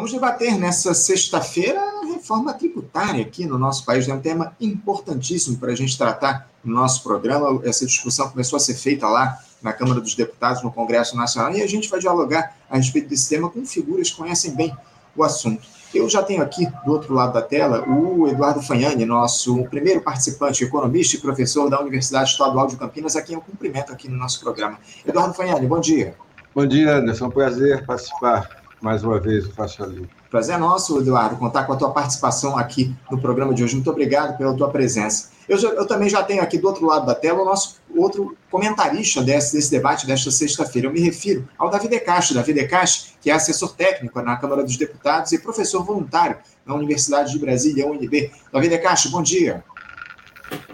Vamos debater nessa sexta-feira a reforma tributária aqui no nosso país. É um tema importantíssimo para a gente tratar no nosso programa. Essa discussão começou a ser feita lá na Câmara dos Deputados, no Congresso Nacional, e a gente vai dialogar a respeito desse tema com figuras que conhecem bem o assunto. Eu já tenho aqui do outro lado da tela o Eduardo Fagnani, nosso primeiro participante, economista e professor da Universidade Estadual de Campinas, a quem eu cumprimento aqui no nosso programa. Eduardo Fagnani, bom dia. Bom dia, Anderson. É um prazer participar mais uma vez o Faixa Livre. Prazer é nosso, Eduardo, contar com a tua participação aqui no programa de hoje. Muito obrigado pela tua presença. Eu, já, eu também já tenho aqui do outro lado da tela o nosso outro comentarista desse, desse debate desta sexta-feira. Eu me refiro ao Davi Decache. Davi Decache, que é assessor técnico na Câmara dos Deputados e professor voluntário na Universidade de Brasília, UNB. Davi Decache, bom dia.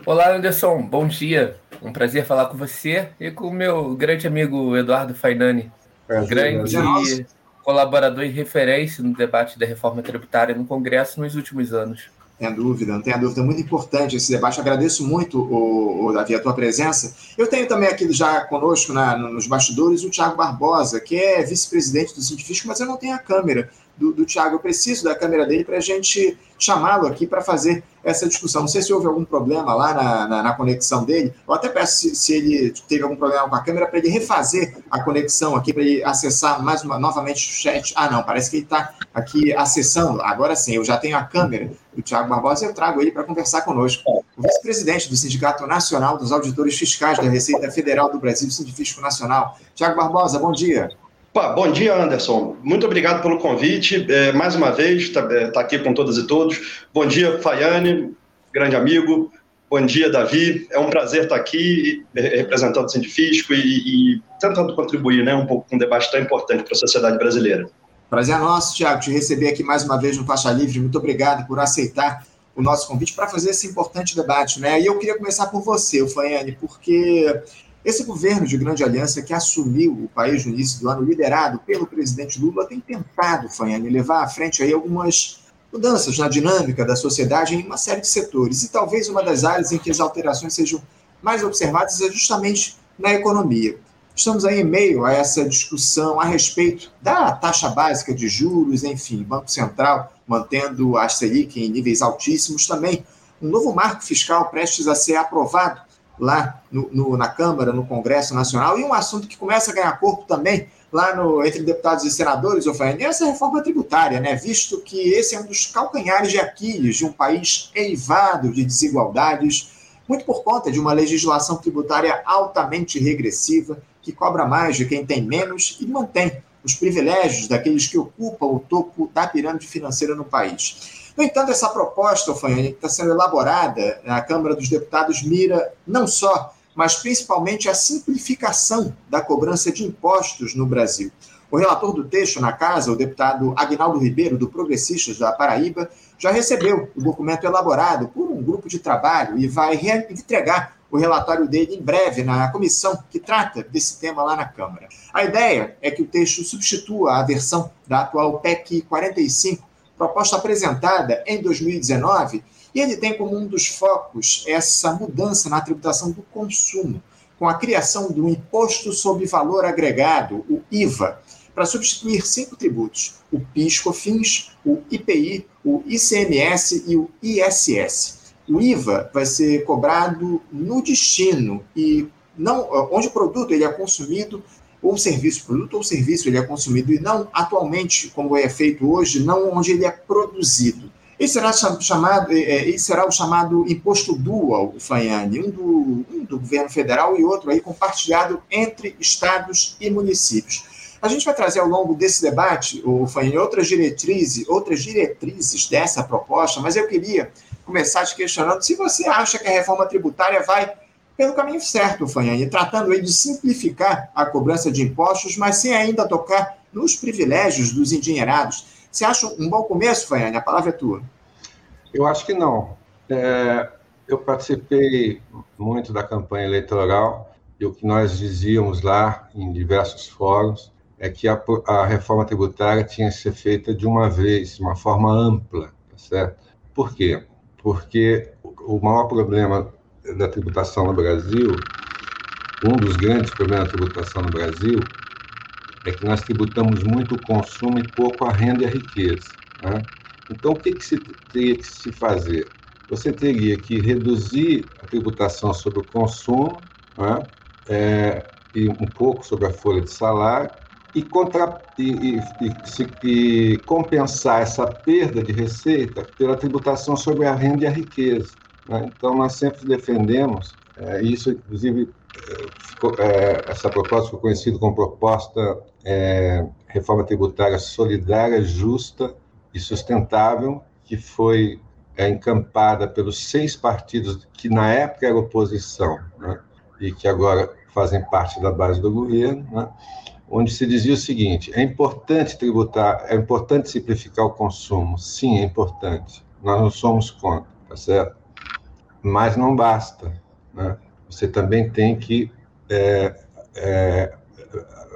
Olá, Anderson. Bom dia. Um prazer falar com você e com o meu grande amigo Eduardo Fainani. Prazer, grande colaborador e referência no debate da reforma tributária no Congresso nos últimos anos. Tem dúvida, não tenha dúvida. Muito importante esse debate. Agradeço muito, o, o, Davi, a tua presença. Eu tenho também aqui já conosco na, nos bastidores o Tiago Barbosa, que é vice-presidente do Científico, mas eu não tenho a câmera do, do Tiago. Eu preciso da câmera dele para a gente chamá-lo aqui para fazer essa discussão. Não sei se houve algum problema lá na, na, na conexão dele. Eu até peço se, se, ele teve algum problema com a câmera para ele refazer a conexão aqui, para ele acessar mais uma, novamente o chat. Ah, não, parece que ele está aqui acessando. Agora sim, eu já tenho a câmera do Tiago Barbosa e eu trago ele para conversar conosco. O vice-presidente do Sindicato Nacional dos Auditores Fiscais da Receita Federal do Brasil, Sindifisco Nacional. Tiago Barbosa, bom dia. Bom dia, Anderson. Muito obrigado pelo convite. É, mais uma vez, está é, tá aqui com todas e todos. Bom dia, Faiane, grande amigo. Bom dia, Davi. É um prazer estar aqui representando o Sindifisco e, e tentando contribuir né, um pouco com um debate tão importante para a sociedade brasileira. Prazer é nosso, Tiago, te receber aqui mais uma vez no Faixa Livre. Muito obrigado por aceitar o nosso convite para fazer esse importante debate. Né? E eu queria começar por você, Faiane, porque esse governo de grande aliança que assumiu o país no início do ano, liderado pelo presidente Lula, tem tentado, Fanhane, levar à frente aí algumas mudanças na dinâmica da sociedade em uma série de setores. E talvez uma das áreas em que as alterações sejam mais observadas é justamente na economia. Estamos aí em meio a essa discussão a respeito da taxa básica de juros, enfim, Banco Central mantendo a Selic em níveis altíssimos, também um novo marco fiscal prestes a ser aprovado lá no, no, na Câmara, no Congresso Nacional, e um assunto que começa a ganhar corpo também lá no, entre deputados e senadores, Ofaine, é essa reforma tributária, né? visto que esse é um dos calcanhares de Aquiles de um país eivado de desigualdades, muito por conta de uma legislação tributária altamente regressiva, que cobra mais de quem tem menos e mantém os privilégios daqueles que ocupam o topo da pirâmide financeira no país. No entanto, essa proposta, Fanhane, que está sendo elaborada na Câmara dos Deputados, mira não só, mas principalmente a simplificação da cobrança de impostos no Brasil. O relator do texto na casa, o deputado Agnaldo Ribeiro, do Progressistas da Paraíba, já recebeu o documento elaborado por um grupo de trabalho e vai entregar o relatório dele em breve na comissão que trata desse tema lá na Câmara. A ideia é que o texto substitua a versão da atual PEC 45, proposta apresentada em 2019, e ele tem como um dos focos essa mudança na tributação do consumo, com a criação do Imposto sobre Valor Agregado, o IVA, para substituir cinco tributos: o PIS/COFINS, o IPI, o ICMS e o ISS. O IVA vai ser cobrado no destino e não onde o produto ele é consumido ou serviço, produto ou serviço ele é consumido e não atualmente, como é feito hoje, não onde ele é produzido. Esse será, chamado, é, é, esse será o chamado imposto dual, Fanhane, um do, um do governo federal e outro aí compartilhado entre estados e municípios. A gente vai trazer ao longo desse debate, o Fanhane, outras diretrizes, outras diretrizes dessa proposta, mas eu queria começar te questionando se você acha que a reforma tributária vai pelo caminho certo, Fanhani, tratando aí de simplificar a cobrança de impostos, mas sem ainda tocar nos privilégios dos endinheirados. Você acha um bom começo, Fanhani? A palavra é tua. Eu acho que não. É, eu participei muito da campanha eleitoral e o que nós dizíamos lá em diversos fóruns é que a, a reforma tributária tinha que ser feita de uma vez, de uma forma ampla, tá certo? Por quê? Porque o maior problema da tributação no Brasil, um dos grandes problemas da tributação no Brasil é que nós tributamos muito o consumo e pouco a renda e a riqueza. Né? Então, o que, que se teria que se fazer? Você teria que reduzir a tributação sobre o consumo né? é, e um pouco sobre a folha de salário e, contra, e, e, e, e, compensar essa perda de receita pela tributação sobre a renda e a riqueza. Né? Então, nós sempre defendemos, é, isso, inclusive, ficou, é, essa proposta foi conhecida como proposta é, reforma tributária solidária, justa e sustentável, que foi é, encampada pelos seis partidos que na época eram oposição né? e que agora fazem parte da base do governo. Né? onde se dizia o seguinte: é importante tributar, é importante simplificar o consumo. Sim, é importante. Nós não somos contra, tá certo? Mas não basta. Né? Você também tem que é, é,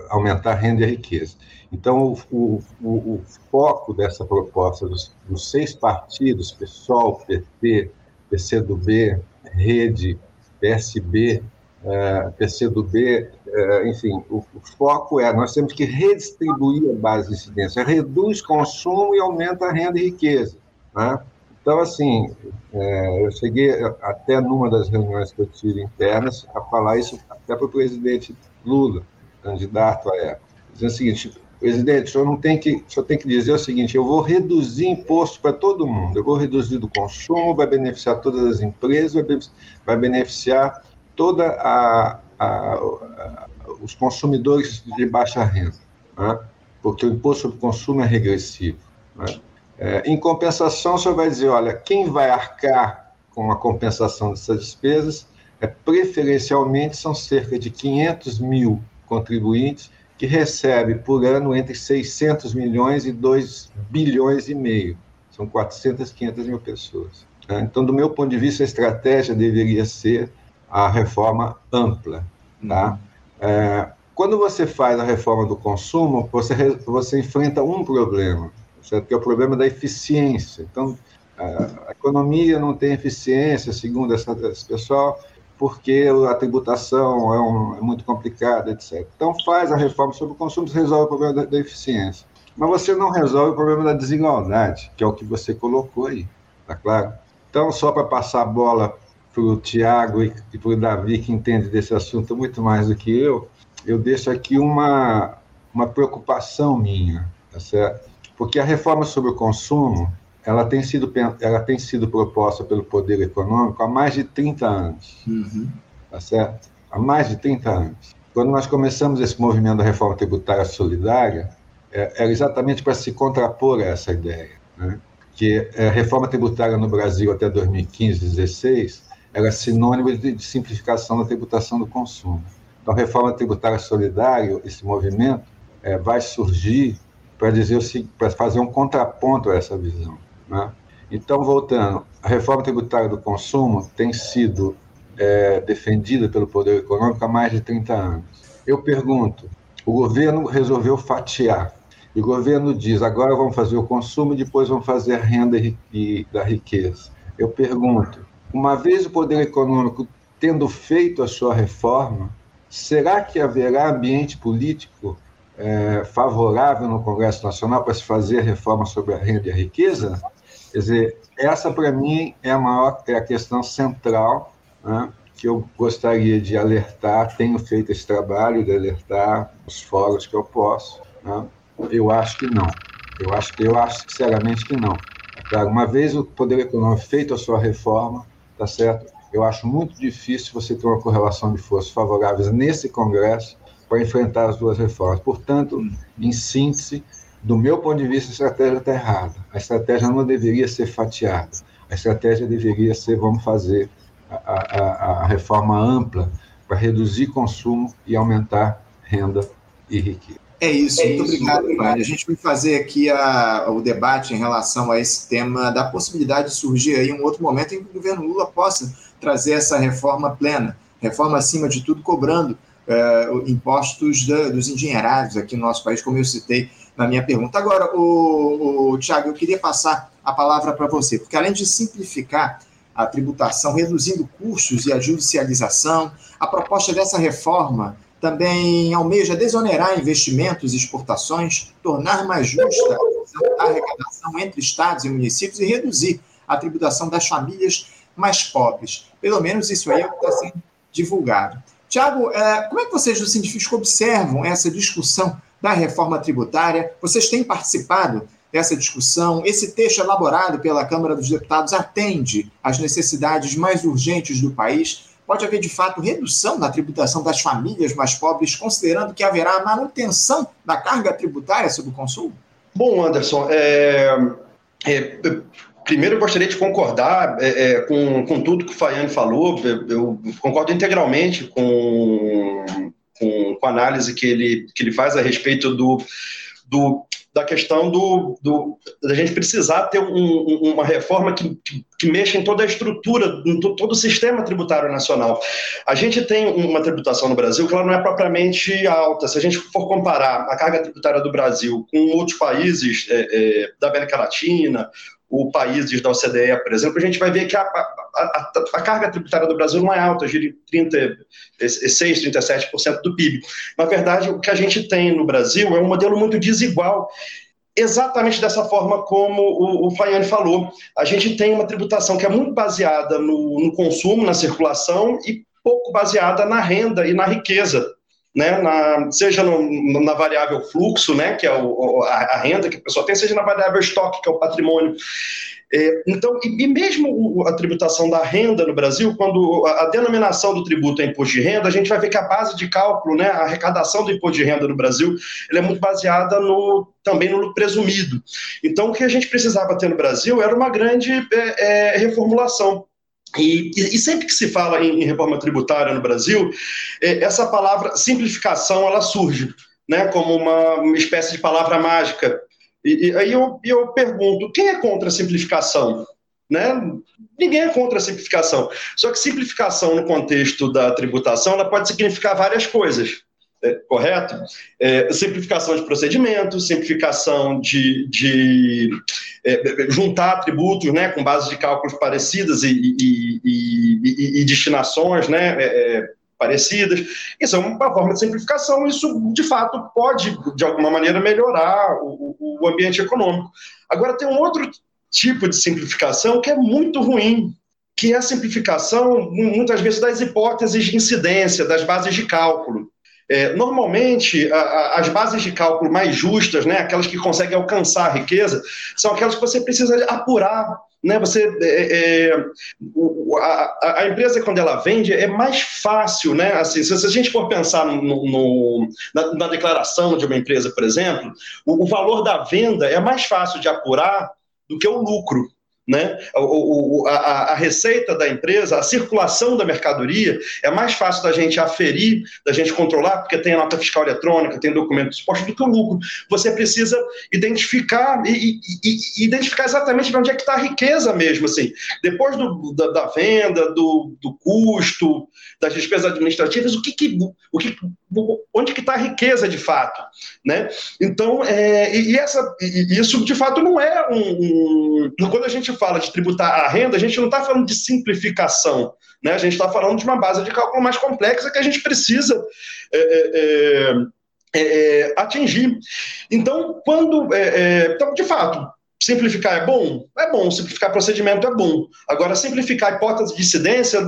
aumentar a renda e a riqueza. Então, o, o, o foco dessa proposta dos, dos, seis partidos, PSOL, PT, PCdoB, Rede, PSB, é, PCdoB, é, enfim, o, o, foco é nós temos que redistribuir a base de incidência, reduz consumo e aumenta a renda e riqueza. Né? Então, assim, é, eu cheguei até numa das reuniões que eu tive internas a falar isso até para o presidente Lula, candidato à época, dizendo o seguinte, presidente, o senhor não tem que, o tem que dizer o seguinte, eu vou reduzir imposto para todo mundo, eu vou reduzir do consumo, vai beneficiar todas as empresas, vai beneficiar toda a, a, a os consumidores de baixa renda, né? porque o imposto sobre consumo é regressivo. Né? É, em compensação, o senhor vai dizer, olha, quem vai arcar com a compensação dessas despesas é preferencialmente são cerca de 500 mil contribuintes que recebem por ano entre 600 milhões e 2 bilhões e meio. São 400, 500 mil pessoas. Né? Então, do meu ponto de vista, a estratégia deveria ser a reforma ampla. Tá? Uhum. É, quando você faz a reforma do consumo, você, você enfrenta um problema, certo? que é o problema da eficiência. Então, a economia não tem eficiência, segundo essa, esse pessoal, porque a tributação é, um, é, muito complicada, etc. Então, faz a reforma sobre o consumo, você resolve o problema da, da eficiência. Mas você não resolve o problema da desigualdade, que é o que você colocou aí, tá claro? Então, só para passar a bola para o Tiago e, e para o Davi, que entende desse assunto muito mais do que eu, eu deixo aqui uma, uma preocupação minha, tá certo? Porque a reforma sobre o consumo, ela tem sido, ela tem sido proposta pelo poder econômico há mais de 30 anos, uhum. tá certo? Há mais de 30 anos. Quando nós começamos esse movimento da reforma tributária solidária, é, era exatamente para se contrapor a essa ideia, né? que a reforma tributária no Brasil até 2015, 2016, era sinônimo de, de simplificação da tributação do consumo. Então, a reforma tributária solidária, esse movimento, é, vai surgir para dizer para fazer um contraponto a essa visão. Né? Então, voltando, a reforma tributária do consumo tem sido é, defendida pelo poder econômico há mais de 30 anos. Eu pergunto, o governo resolveu fatiar. E o governo diz, agora vamos fazer o consumo, depois vamos fazer a renda e, da riqueza. Eu pergunto, uma vez o poder econômico tendo feito a sua reforma, será que haverá ambiente político é, favorável no Congresso Nacional para se fazer reforma sobre a renda e a riqueza? Quer dizer, essa para mim é a maior, é a questão central né, que eu gostaria de alertar. Tenho feito esse trabalho de alertar os fóruns que eu posso. Né? Eu acho que não. Eu acho, eu acho sinceramente que não. Claro, uma vez o poder econômico feito a sua reforma, tá certo? Eu acho muito difícil você ter uma correlação de forças favoráveis nesse Congresso para enfrentar as duas reformas. Portanto, em síntese, do meu ponto de vista, a estratégia está errada. A estratégia não deveria ser fatiada. A estratégia deveria ser: vamos fazer a, a, a reforma ampla para reduzir consumo e aumentar renda e riqueza. É isso, é muito isso, obrigado, Mário. A gente vai fazer aqui a, o debate em relação a esse tema da possibilidade de surgir aí um outro momento em que o governo Lula possa trazer essa reforma plena, reforma acima de tudo cobrando uh, impostos da, dos engenheirados aqui no nosso país, como eu citei na minha pergunta. Agora, o, o Tiago, eu queria passar a palavra para você, porque além de simplificar a tributação, reduzindo custos e a judicialização, a proposta dessa reforma também almeja desonerar investimentos e exportações, tornar mais justa a arrecadação entre estados e municípios e reduzir a tributação das famílias mais pobres. Pelo menos isso aí é o que está sendo divulgado. Tiago, é, como é que vocês do Sindifisco observam essa discussão da reforma tributária? Vocês têm participado dessa discussão? Esse texto elaborado pela Câmara dos Deputados atende às necessidades mais urgentes do país? Pode haver, de fato, redução na tributação das famílias mais pobres, considerando que haverá manutenção da carga tributária sobre o consumo? Bom, Anderson, é, é, primeiro eu gostaria de concordar é, é com, com tudo que o Faiane falou, eu concordo integralmente com, com, com, a análise que ele, que ele faz a respeito do, do da questão do, do da gente precisar ter um, uma reforma que, que, que, mexa em toda a estrutura, em todo o sistema tributário nacional. A gente tem uma tributação no Brasil que ela não é propriamente alta. Se a gente for comparar a carga tributária do Brasil com outros países é, é, da América Latina o países da OCDE, por exemplo, a gente vai ver que a, a, a, a carga tributária do Brasil não é alta, gira em 36, 37% do PIB. Na verdade, o que a gente tem no Brasil é um modelo muito desigual exatamente dessa forma como o, o Faiane falou. A gente tem uma tributação que é muito baseada no, no, consumo, na circulação e pouco baseada na renda e na riqueza né, na, seja no, na variável fluxo, né, que é o, a, a, renda que a pessoa tem, seja na variável estoque, que é o patrimônio. É, então, e, e, mesmo a tributação da renda no Brasil, quando a, a, denominação do tributo é imposto de renda, a gente vai ver que a base de cálculo, né, a arrecadação do imposto de renda no Brasil, é muito baseada no, também no presumido. Então, o que a gente precisava ter no Brasil era uma grande é, é, reformulação e, e, sempre que se fala em, em reforma tributária no Brasil, é, essa palavra simplificação ela surge né, como uma, uma espécie de palavra mágica. E, e aí eu, eu pergunto: quem é contra a simplificação? Né? Ninguém é contra a simplificação. Só que simplificação no contexto da tributação ela pode significar várias coisas é, correto? É, simplificação de procedimentos, simplificação de, de é, juntar tributos né, com bases de cálculos parecidas e, e, e, e destinações né, é, é, parecidas. Isso é uma forma de simplificação. Isso, de fato, pode, de alguma maneira, melhorar o, o ambiente econômico. Agora, tem um outro tipo de simplificação que é muito ruim, que é a simplificação, muitas vezes, das hipóteses de incidência, das bases de cálculo. É, normalmente, a, a, as bases de cálculo mais justas, né, aquelas que conseguem alcançar a riqueza, são aquelas que você precisa apurar. Né, você, é, é, a, a, empresa, quando ela vende, é mais fácil. Né, assim, se, a gente for pensar no, no, na, na, declaração de uma empresa, por exemplo, o, o valor da venda é mais fácil de apurar do que o lucro né? O, o, a, a, receita da empresa, a circulação da mercadoria é mais fácil da gente aferir, da gente controlar, porque tem a nota fiscal eletrônica, tem documento de suporte do que o lucro. Você precisa identificar e, e, e identificar exatamente onde é que está a riqueza mesmo, assim. Depois do, da, da, venda, do, do custo, das despesas administrativas, o que, que o que, onde que está a riqueza de fato, né? Então, é, e, essa, isso de fato não é um, um quando a gente fala de tributar a renda, a gente não está falando de simplificação, né? A gente está falando de uma base de cálculo mais complexa que a gente precisa é, é, é, é atingir. Então, quando, é, então, de fato, simplificar é bom, é bom. Simplificar procedimento é bom. Agora, simplificar a hipótese de incidência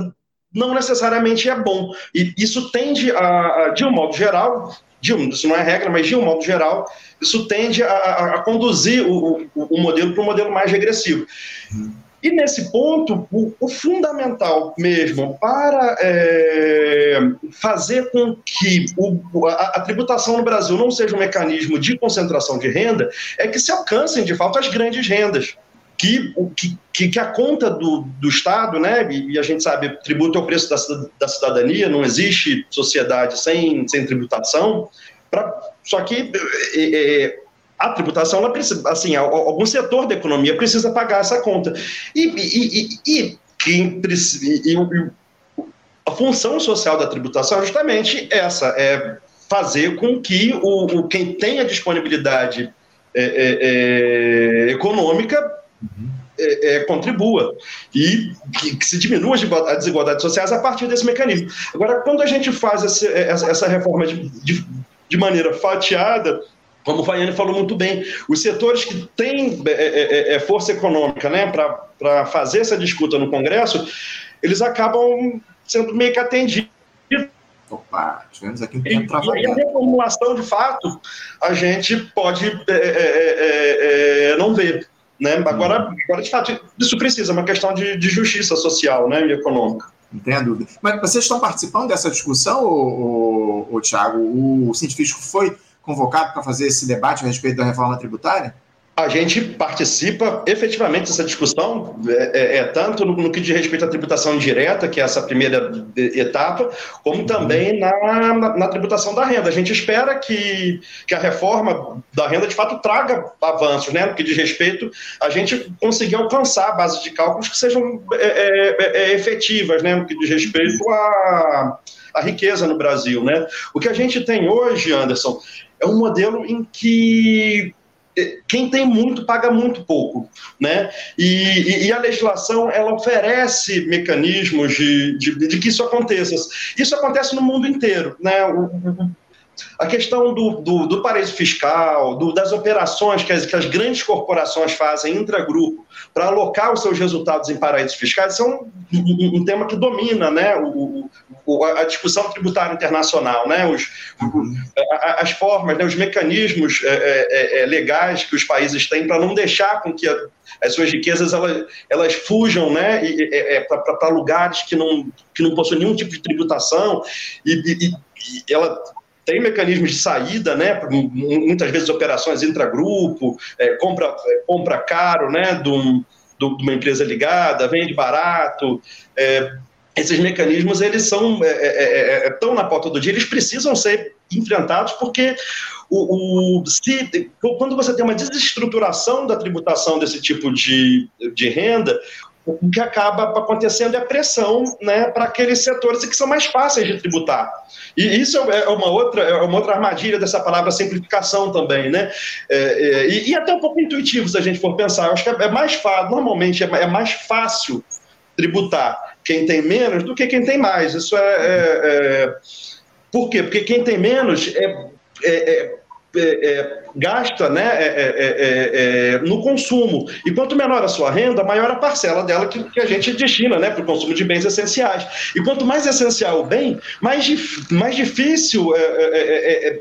não necessariamente é bom. E isso tende a, a de um modo geral, de um, isso não é regra, mas de um modo geral, isso tende a, a conduzir o, o, o modelo para um modelo mais regressivo. E nesse ponto, o, o fundamental mesmo para é, fazer com que o, a, a, tributação no Brasil não seja um mecanismo de concentração de renda é que se alcancem, de fato, as grandes rendas. Que, que, que a conta do, do Estado, né, e a gente sabe, tributo é o preço da, da cidadania, não existe sociedade sem, sem tributação, Pra, só que é, é, a tributação, ela precisa, assim, algum setor da economia precisa pagar essa conta. E, e, e, quem e, a função social da tributação é justamente essa, é fazer com que o, o quem tem a disponibilidade é, é, é econômica é, é, contribua e que, que, se diminua as desigualdades sociais a partir desse mecanismo. Agora, quando a gente faz esse, essa reforma de, de, de maneira fatiada, como o Faiane falou muito bem, os setores que têm é, é, é, força econômica né, para fazer essa disputa no Congresso, eles acabam sendo meio que atendidos. Opa, tivemos aqui um tempo E, e a reformulação, de fato, a gente pode é, não ver. Né? Agora, agora, de fato, isso precisa, é uma questão de, de justiça social né, e econômica. Não dúvida. Mas vocês estão participando dessa discussão, ô, ô, ô Tiago? O científico foi convocado para fazer esse debate a respeito da reforma tributária? A gente participa efetivamente dessa discussão, é, é, é tanto no, no, que diz respeito à tributação indireta, que é essa primeira etapa, como também na, na, na, tributação da renda. A gente espera que, que a reforma da renda, de fato, traga avanços, né? No que diz respeito a gente conseguir alcançar bases de cálculos que sejam é, é, é, efetivas, né? No que diz respeito à, à riqueza no Brasil, né? O que a gente tem hoje, Anderson, é um modelo em que eh, quem tem muito paga muito pouco, né? E, e, a legislação ela oferece mecanismos de, de, de, que isso aconteça. Isso acontece no mundo inteiro, né? O, a questão do, do, do paraíso fiscal, do, das operações que as, que as, grandes corporações fazem intragrupo para alocar os seus resultados em paraísos fiscais, isso é um, um, um tema que domina né, o, o, a discussão tributária internacional, né, os, as formas, né, os mecanismos é, é, é, legais que os países têm para não deixar com que a, as suas riquezas elas, elas fujam né, é, para lugares que não, que não possuem nenhum tipo de tributação e, e, e ela tem mecanismos de saída, né? Muitas vezes operações intragrupo, é, compra, é, compra caro, né? De, um, de, uma empresa ligada, vende barato. É, esses mecanismos eles são é, é, é, tão na porta do dia, eles precisam ser enfrentados porque o, o, se, quando você tem uma desestruturação da tributação desse tipo de, de renda, o que acaba acontecendo é pressão né, para aqueles setores que são mais fáceis de tributar. E isso é uma outra, é uma outra armadilha dessa palavra simplificação também, né? É, é, e, e, até um pouco intuitivo, se a gente for pensar. Eu acho que é, é mais fácil, normalmente é, é, mais fácil tributar quem tem menos do que quem tem mais. Isso é. é por quê? Porque quem tem menos é é, é, gasta né, é é, é, é, no consumo. E quanto menor a sua renda, maior a parcela dela que, que a gente destina né, para o consumo de bens essenciais. E quanto mais essencial o bem, mais, mais difícil é,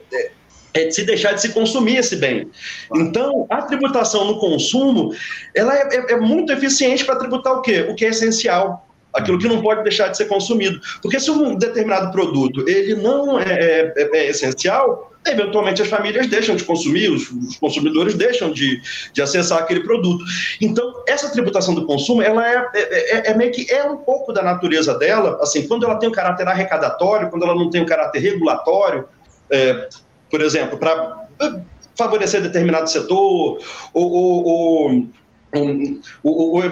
é de se deixar de se consumir esse bem. Então, a tributação no consumo, ela é, é muito eficiente para tributar o quê? O que é essencial, aquilo que não pode deixar de ser consumido. Porque se um determinado produto ele não é, é, é essencial, eventualmente as famílias deixam de consumir, os, os consumidores deixam de, de, acessar aquele produto. Então, essa tributação do consumo, ela é, é, é, é, meio que é um pouco da natureza dela, assim, quando ela tem um caráter arrecadatório, quando ela não tem um caráter regulatório, é, por exemplo, para favorecer determinado setor, ou, ou, ou um, ou, ou,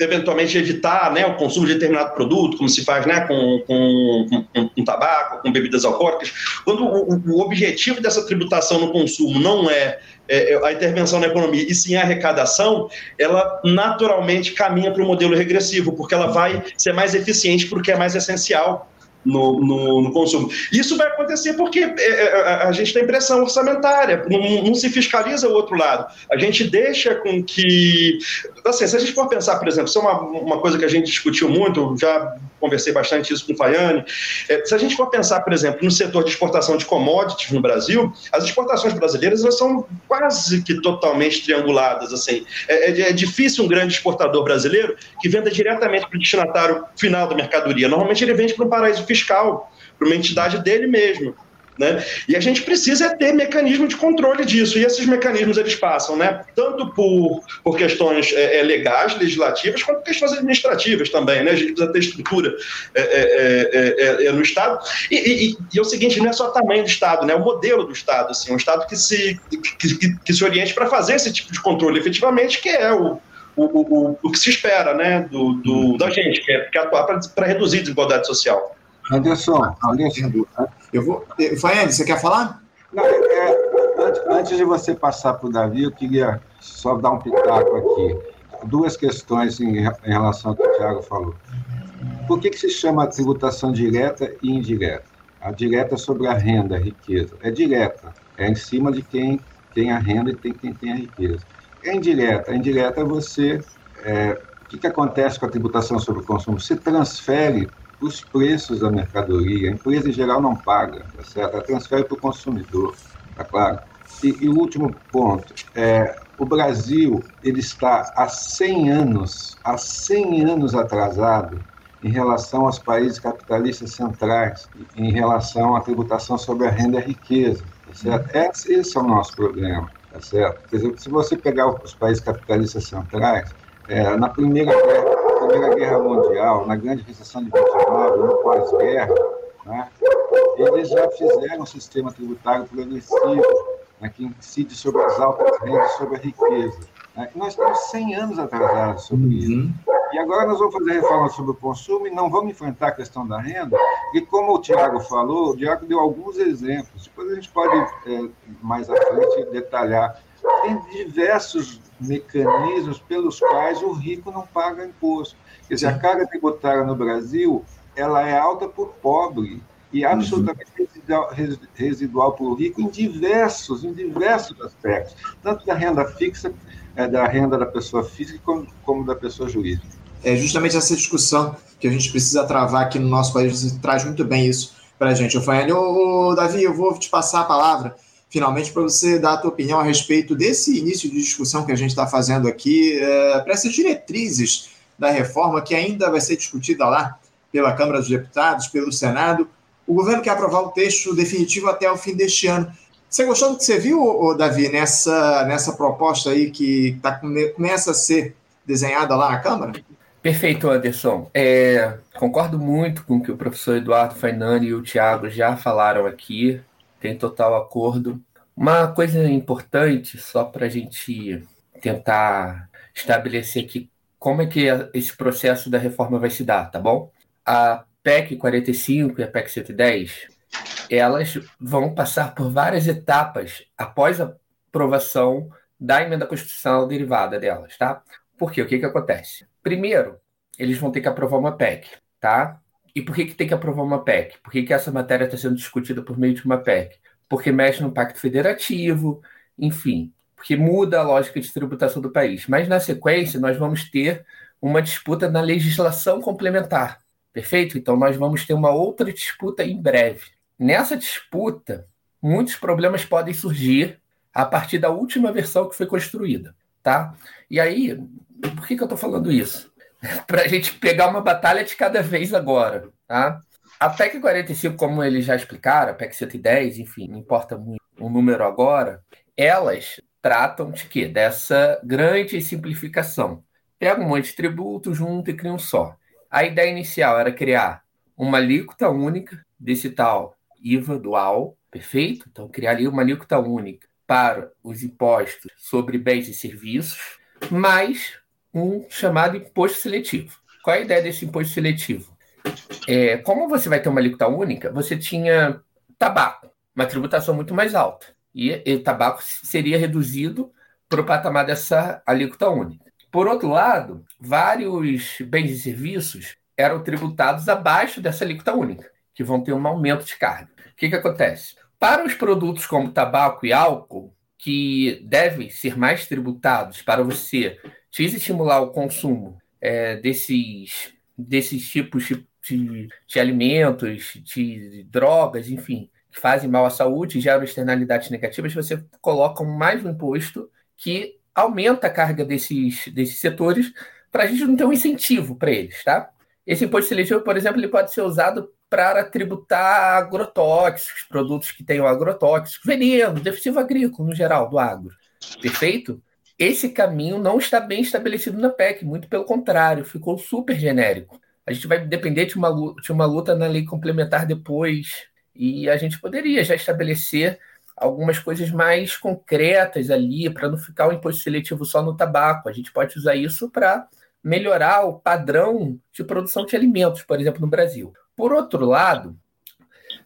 eventualmente evitar né, o consumo de determinado produto, como se faz né, com, com, com, com tabaco, com bebidas alcoólicas, quando o, o, objetivo dessa tributação no consumo não é, é, é, a intervenção na economia e sim a arrecadação, ela naturalmente caminha para o modelo regressivo, porque ela vai ser mais eficiente porque é mais essencial no, no, no, consumo. Isso vai acontecer porque é, é, a gente tem pressão orçamentária, não, não, se fiscaliza o outro lado. A gente deixa com que. Assim, se a gente for pensar, por exemplo, isso é uma, uma coisa que a gente discutiu muito, já conversei bastante isso com o Faiane. É, se a gente for pensar, por exemplo, no setor de exportação de commodities no Brasil, as exportações brasileiras elas são quase que totalmente trianguladas. Assim. É, é, é difícil um grande exportador brasileiro que venda diretamente para o destinatário final da mercadoria. Normalmente ele vende para um paraíso fiscal, para uma entidade dele mesmo. Né? E a gente precisa ter mecanismo de controle disso. E esses mecanismos eles passam, né? tanto por, por questões é, é, legais, legislativas, quanto questões administrativas também. Né? A gente precisa ter estrutura é, é, é, é no Estado. E, e, e, é o seguinte: não é só o tamanho do Estado, né? o modelo do Estado. Assim, um Estado que se, que, que, que se oriente para fazer esse tipo de controle efetivamente, que é o, o, o, o que se espera né? do, do da gente, que é, que atuar para reduzir a desigualdade social. Anderson, Anderson. Eu vou. Faiane, você quer falar? Não, é, antes, antes, de você passar para o Davi, eu queria só dar um pitaco aqui. duas questões em, em relação ao que o Tiago falou. Por que, que se chama tributação direta e indireta? A direta é sobre a renda, a riqueza. É direta, é em cima de quem tem a renda e tem quem tem a riqueza. É indireta. A indireta é você. É, o que, que acontece com a tributação sobre o consumo? Você transfere os preços da mercadoria. A empresa em geral não paga, tá certo? Ela transfere para o consumidor, tá claro? E, e, o último ponto, é, o Brasil ele está há 100 anos, há 100 anos atrasado em relação aos países capitalistas centrais, em relação à tributação sobre a renda e a riqueza. Tá certo? Esse, esse é o nosso problema. Tá certo? Quer dizer, se você pegar os países capitalistas centrais, é, na primeira guerra, primeira guerra Mundial, na grande recessão de 29, no pós-guerra, né, eles já fizeram um sistema tributário progressivo né, que incide sobre as altas rendas, sobre a riqueza. Né? E nós estamos 100 anos atrasados sobre uhum. isso. E agora nós vamos fazer reforma sobre o consumo e não vamos enfrentar a questão da renda. E como o Tiago falou, o Tiago deu alguns exemplos. Depois a gente pode, é, mais à frente, detalhar. Tem diversos mecanismos pelos quais o rico não paga imposto. Quer dizer, a carga tributária no Brasil ela é alta por pobre e absolutamente residual, residual por rico em diversos, em diversos aspectos, tanto da renda fixa, é, da renda da pessoa física, como, como da pessoa jurídica. É justamente essa discussão que a gente precisa travar aqui no nosso país, você traz muito bem isso para a gente. Faiane, ô, Davi, eu vou te passar a palavra, finalmente, para você dar a tua opinião a respeito desse início de discussão que a gente está fazendo aqui, é, para essas diretrizes da reforma que ainda vai ser discutida lá pela Câmara dos Deputados, pelo Senado. O governo quer aprovar o texto definitivo até o fim deste ano. Você gostou do que você viu, Davi, nessa, nessa proposta aí que tá, começa a ser desenhada lá na Câmara? Perfeito, Anderson. É, concordo muito com o que o professor Eduardo Fainani e o Tiago já falaram aqui. Tem total acordo. Uma coisa importante, só para a gente tentar estabelecer aqui como é que esse processo da reforma vai se dar, tá bom? A PEC 45 e a PEC 110, elas vão passar por várias etapas após a aprovação da emenda constitucional derivada delas, tá? Por quê? O que, que acontece? Primeiro, eles vão ter que aprovar uma PEC, tá? E por que, que tem que aprovar uma PEC? Por que, que essa matéria está sendo discutida por meio de uma PEC? Porque mexe no Pacto Federativo, enfim, porque muda a lógica de tributação do país. Mas, na sequência, nós vamos ter uma disputa na legislação complementar, Perfeito? Então nós vamos ter uma outra disputa em breve. Nessa disputa, muitos problemas podem surgir a partir da última versão que foi construída, tá? E aí, por que, que eu estou falando isso? Para a gente pegar uma batalha de cada vez agora, tá? A PEC 45, como eles já explicaram, a PEC 110, enfim, não importa muito o número agora, elas tratam de quê? Dessa grande simplificação. Pega um monte de tributos junto e cria um só. A ideia inicial era criar uma alíquota única desse tal IVA dual, perfeito? Então, criar ali uma alíquota única para os impostos sobre bens e serviços, mais um chamado imposto seletivo. Qual é a ideia desse imposto seletivo? É, como você vai ter uma alíquota única, você tinha tabaco, uma tributação muito mais alta. E, e tabaco seria reduzido para o patamar dessa alíquota única. Por outro lado, vários bens e serviços eram tributados abaixo dessa alíquota única, que vão ter um aumento de carga. O que, que acontece? Para os produtos como tabaco e álcool, que devem ser mais tributados para você estimular o consumo é, desses, desses tipos de, de, de alimentos, de drogas, enfim, que fazem mal à saúde geram externalidades negativas, você coloca mais um imposto que aumenta a carga desses, desses setores para a gente não ter um incentivo para eles, tá? Esse imposto seletivo, por exemplo, ele pode ser usado para tributar agrotóxicos, produtos que tenham agrotóxicos, veneno, defensivo agrícola no geral, do agro. Perfeito? Esse caminho não está bem estabelecido na PEC, muito pelo contrário, ficou super genérico. A gente vai depender de uma, luta, de uma luta na lei complementar depois, e a gente poderia já estabelecer algumas coisas mais concretas ali, para não ficar o imposto seletivo só no tabaco. A gente pode usar isso para melhorar o padrão de produção de alimentos, por exemplo, no Brasil. Por outro lado,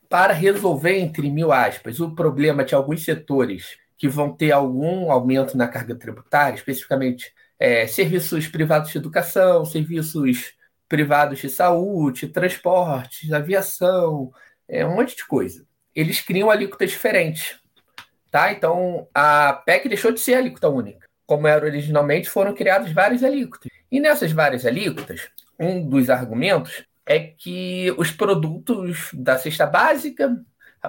para resolver, entre mil aspas, o problema de alguns setores que vão ter algum aumento na carga tributária, especificamente é, serviços privados de educação, serviços privados de saúde, transportes, aviação, é, um monte de coisa. Eles criam alíquotas diferentes. Tá? Então, a PEC deixou de ser alíquota única. Como era originalmente, foram criadas várias alíquotas. E nessas várias alíquotas, um dos argumentos é que os produtos da cesta básica,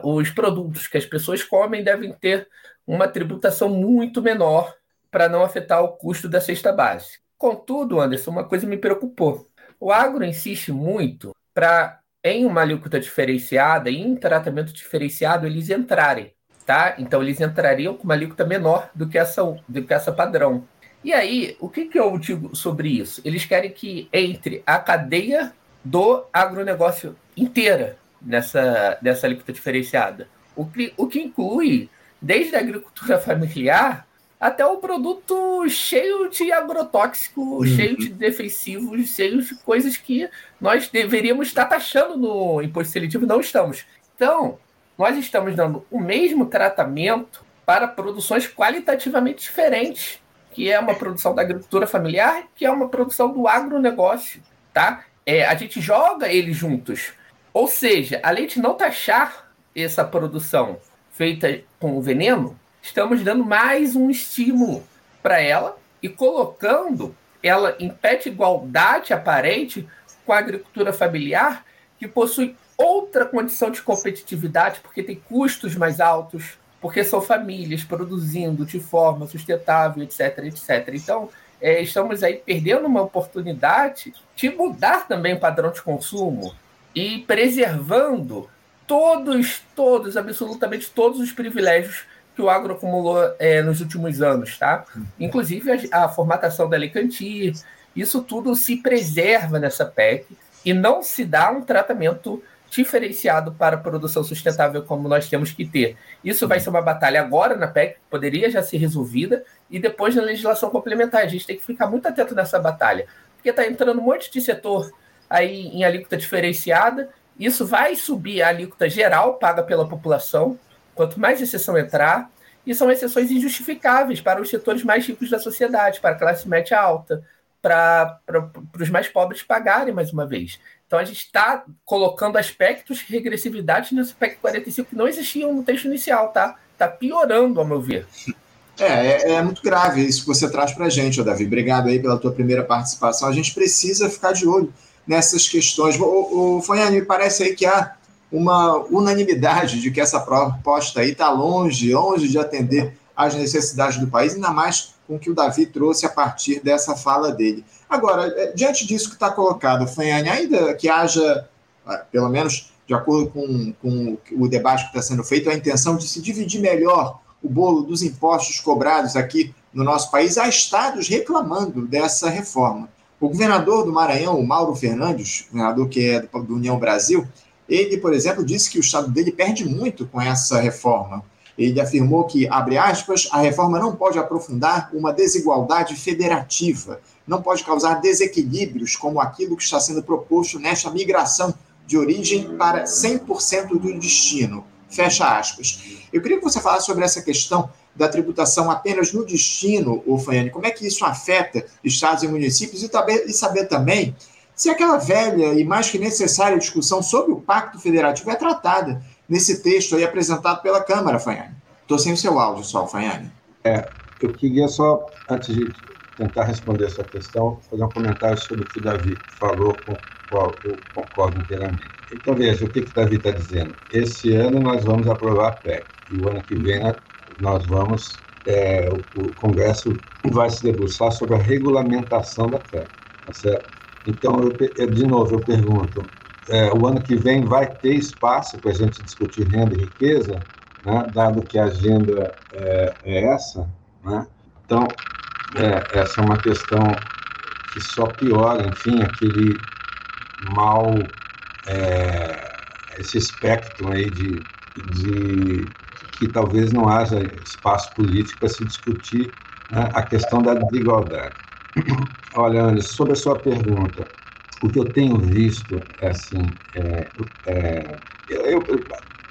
os produtos que as pessoas comem, devem ter uma tributação muito menor para não afetar o custo da cesta básica. Contudo, Anderson, uma coisa me preocupou. O agro insiste muito para, em uma alíquota diferenciada e em tratamento diferenciado, eles entrarem. Tá? Então, eles entrariam com uma alíquota menor do que essa, do que essa padrão. E aí, o que, que eu digo sobre isso? Eles querem que entre a cadeia do agronegócio inteira nessa, nessa alíquota diferenciada. O que, o que inclui desde a agricultura familiar até o produto cheio de agrotóxico, uhum. cheio de defensivos, cheio de coisas que nós deveríamos estar taxando no imposto seletivo não estamos. Então, nós estamos dando o mesmo tratamento para produções qualitativamente diferentes, que é uma produção da agricultura familiar, que é uma produção do agronegócio, tá? É, a gente joga eles juntos. Ou seja, além de não taxar essa produção feita com o veneno, estamos dando mais um estímulo para ela e colocando ela em pé de igualdade aparente com a agricultura familiar, que possui outra condição de competitividade, porque tem custos mais altos, porque são famílias produzindo de forma sustentável, etc, etc. Então, é, estamos aí perdendo uma oportunidade de mudar também o padrão de consumo e preservando todos, todos, absolutamente todos os privilégios que o agro acumulou é, nos últimos anos, tá? Inclusive a, a, formatação da Lei isso tudo se preserva nessa PEC e não se dá um tratamento diferenciado para a produção sustentável como nós temos que ter. Isso vai ser uma batalha agora na PEC, poderia já ser resolvida, e depois na legislação complementar. A gente tem que ficar muito atento nessa batalha, porque está entrando um monte de setor aí em alíquota diferenciada, isso vai subir a alíquota geral paga pela população, quanto mais exceção entrar, e são exceções injustificáveis para os setores mais ricos da sociedade, para a classe média alta, para, para, para os mais pobres pagarem mais uma vez. Então a gente está colocando aspectos de regressividade nesse PEC 45 que não existiam no texto inicial, tá? Está piorando, ao meu ver. É, é, é, muito grave isso que você traz para a gente, Davi. Obrigado aí pela tua primeira participação. A gente precisa ficar de olho nessas questões. O, o me parece aí que há uma unanimidade de que essa proposta aí está longe, longe de atender às necessidades do país, ainda mais com o que o Davi trouxe a partir dessa fala dele. Agora, é, diante disso que está colocado, Fanhane, ainda que haja, ah, pelo menos de acordo com, com o debate que está sendo feito, a intenção de se dividir melhor o bolo dos impostos cobrados aqui no nosso país, há estados reclamando dessa reforma. O governador do Maranhão, o Mauro Fernandes, governador que é do União Brasil, ele, por exemplo, disse que o estado dele perde muito com essa reforma. Ele afirmou que, abre aspas, a reforma não pode aprofundar uma desigualdade federativa, não pode causar desequilíbrios como aquilo que está sendo proposto nesta migração de origem para 100% do destino. Fecha aspas. Eu queria que você falasse sobre essa questão da tributação apenas no destino, Faiane, como é que isso afeta estados e municípios e, e saber também se aquela velha e mais que necessária discussão sobre o Pacto Federativo é tratada nesse texto aí apresentado pela Câmara, Fanhane. Estou sem o seu áudio só, Fanhane. É, eu queria só, antes de tentar responder essa questão, fazer um comentário sobre o que o Davi falou, com o qual eu concordo inteiramente. Então, veja, o que, que o Davi está dizendo? Esse ano nós vamos aprovar a PEC, e o ano que vem nós vamos, é, o, o Congresso vai se debruçar sobre a regulamentação da PEC, tá certo? Então, eu, de novo, eu pergunto: é, o ano que vem vai ter espaço para a gente discutir renda e riqueza, né, dado que a agenda é, é essa? Né? Então, é, essa é uma questão que só piora, enfim, aquele mal, é, esse espectro aí de, de que talvez não haja espaço político para se discutir né, a questão da desigualdade. Olha, Anderson, sobre a sua pergunta, o que eu tenho visto é assim, é, é, eu, eu,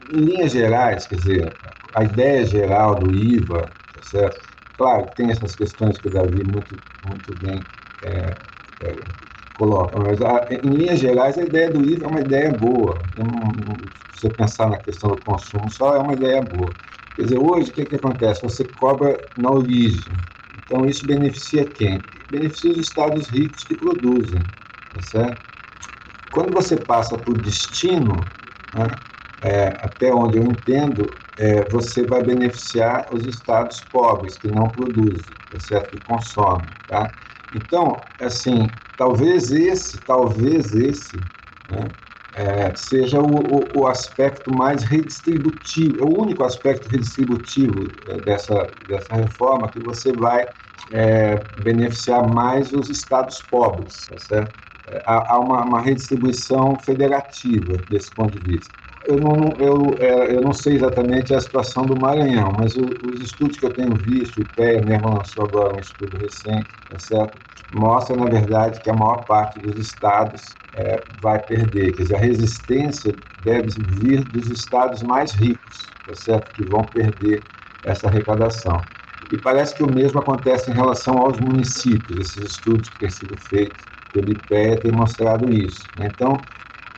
em linhas gerais, quer dizer, a ideia geral do IVA, tá certo? Claro, tem essas questões que o Davi muito, muito bem é, é, coloca, mas a, em linhas gerais a ideia do IVA é uma ideia boa. se você pensar na questão do consumo só, é uma ideia boa. Quer dizer, hoje o que, que acontece? Você cobra na origem. Então isso beneficia quem? Beneficia os estados ricos que produzem, tá certo? Quando você passa o destino, né, é, até onde eu entendo, é, você vai beneficiar os estados pobres que não produzem, tá certo? que consomem. Tá? Então, assim, talvez esse, talvez esse, né, é, seja o, o, o, aspecto mais redistributivo, é o único aspecto redistributivo é, dessa, dessa reforma que você vai é, beneficiar mais os estados pobres, tá certo? É, há, há uma, uma redistribuição federativa desse ponto de vista eu não, eu, é, eu não sei exatamente a situação do Maranhão, mas o, os estudos que eu tenho visto, o IPEA mesmo lançou agora um estudo recente, tá certo? mostra, na verdade, que a maior parte dos estados é, vai perder. Quer dizer, a resistência deve vir dos estados mais ricos, tá certo? que vão perder essa arrecadação. E parece que o mesmo acontece em relação aos municípios. Esses estudos que têm sido feitos pelo IPEA têm mostrado isso. Né? Então,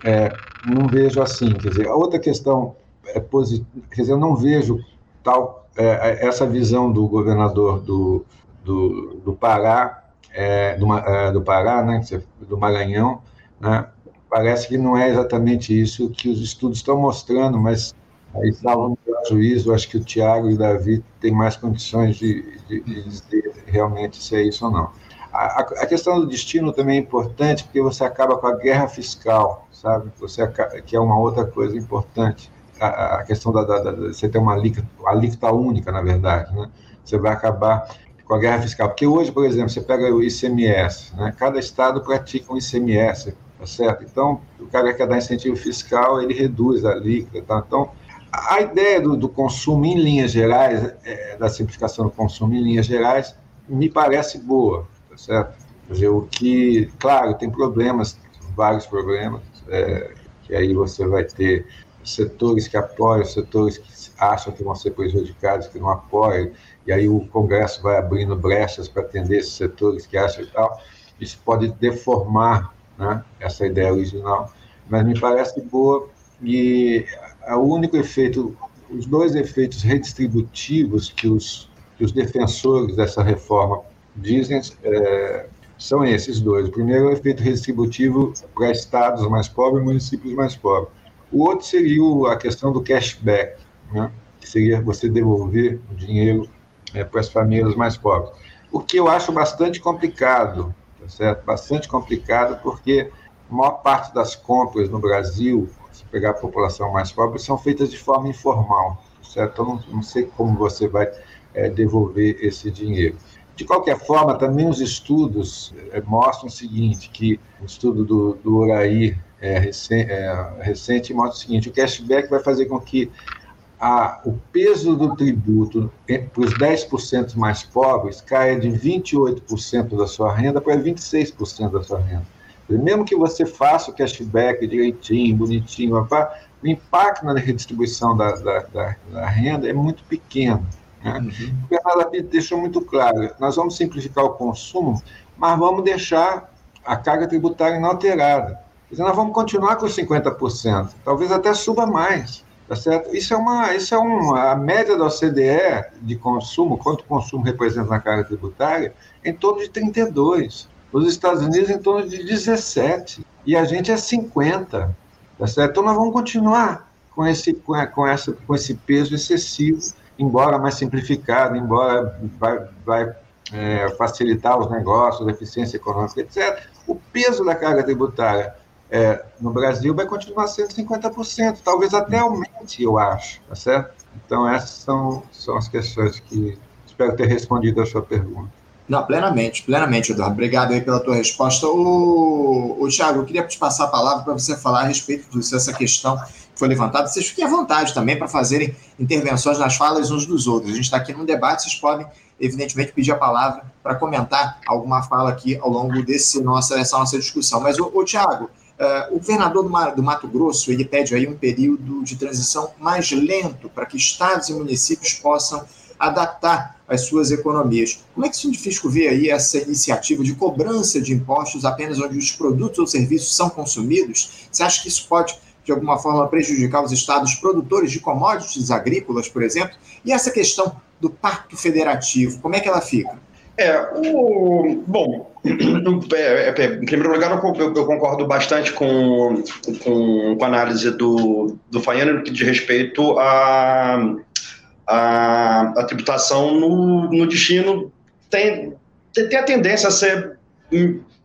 é, não vejo assim. Quer dizer, a outra questão é positiva, quer dizer, eu não vejo tal é, essa visão do governador do, do, do Pará, é, do, é, do Pará, né, do Maranhão, né, parece que não é exatamente isso que os estudos estão mostrando, mas aí salvo no juízo, acho que o Tiago e o Davi têm mais condições de, de, de dizer realmente se é isso ou não. A, a, questão do destino também é importante, porque você acaba com a guerra fiscal, sabe? Você que é uma outra coisa importante. A, a questão da, da, da, você ter uma alíquota, alíquota única, na verdade, né? Você vai acabar com a guerra fiscal. Porque hoje, por exemplo, você pega o ICMS, né? Cada estado pratica um ICMS, tá certo? Então, o cara quer dar incentivo fiscal, ele reduz a alíquota, tá? Então, a ideia do, do consumo em linhas gerais, é, da simplificação do consumo em linhas gerais, me parece boa, certo? Quer dizer, o que, claro, tem problemas, vários problemas, é, que aí você vai ter setores que apoiam, setores que acham que vão ser prejudicados, que não apoiam, e aí o Congresso vai abrindo brechas para atender esses setores que acham e tal. Isso pode deformar né, essa ideia original, mas me parece boa e o único efeito, os dois efeitos redistributivos que os, que os defensores dessa reforma dizem é, são esses dois. O primeiro é o efeito redistributivo para estados mais pobres e municípios mais pobres. O outro seria a questão do cashback, né? que seria você devolver o dinheiro é, para as famílias mais pobres. O que eu acho bastante complicado, tá certo? Bastante complicado, porque a maior parte das compras no Brasil, se pegar a população mais pobre, são feitas de forma informal, tá certo? Eu não, não sei como você vai é, devolver esse dinheiro. De qualquer forma, também os estudos eh, mostram o seguinte, que o estudo do, do é, recente, é, recente mostra o seguinte, o cashback vai fazer com que a, o peso do tributo para os 10% mais pobres caia de 28% da sua renda para 26% da sua renda. Mesmo que você faça o cashback direitinho, bonitinho, o impacto na redistribuição da, da, da, da renda é muito pequeno. Uhum. O Bernardo Pinto deixou muito claro: nós vamos simplificar o consumo, mas vamos deixar a carga tributária inalterada. Quer dizer, nós vamos continuar com os 50%, talvez até suba mais. Tá certo? Isso é uma, isso é uma a média da OCDE de consumo, quanto o consumo representa na carga tributária, em torno de 32. Os Estados Unidos em torno de 17 e a gente é 50. Tá certo? Então nós vamos continuar com esse com essa com esse peso excessivo embora mais simplificado, embora vai, vai é, facilitar os negócios, a eficiência econômica, etc., o peso da carga tributária é, no Brasil vai continuar sendo 50%, talvez até aumente, eu acho, tá certo? Então, essas são, são as questões que espero ter respondido a sua pergunta. Não, plenamente, plenamente, Eduardo. Obrigado aí pela tua resposta. O, o Thiago, eu queria te passar a palavra para você falar a respeito disso, essa questão que foi levantada. Vocês fiquem à vontade também para fazerem intervenções nas falas uns dos outros. A gente está aqui num debate, vocês podem, evidentemente, pedir a palavra para comentar alguma fala aqui ao longo desse nossa, dessa nossa discussão. Mas, o Tiago, uh, o governador do, do Mato Grosso, ele pede aí um período de transição mais lento para que estados e municípios possam adaptar as suas economias. Como é que o Sindifisco vê aí essa iniciativa de cobrança de impostos apenas onde os produtos ou serviços são consumidos? Você acha que isso pode, de alguma forma, prejudicar os estados produtores de commodities agrícolas, por exemplo? E essa questão do pacto federativo, como é que ela fica? É, o, bom, é, é, em primeiro lugar, eu, concordo bastante com, com, com, a análise do, do Faiano no que diz respeito à a, a, tributação no, no destino tem, tem a tendência a ser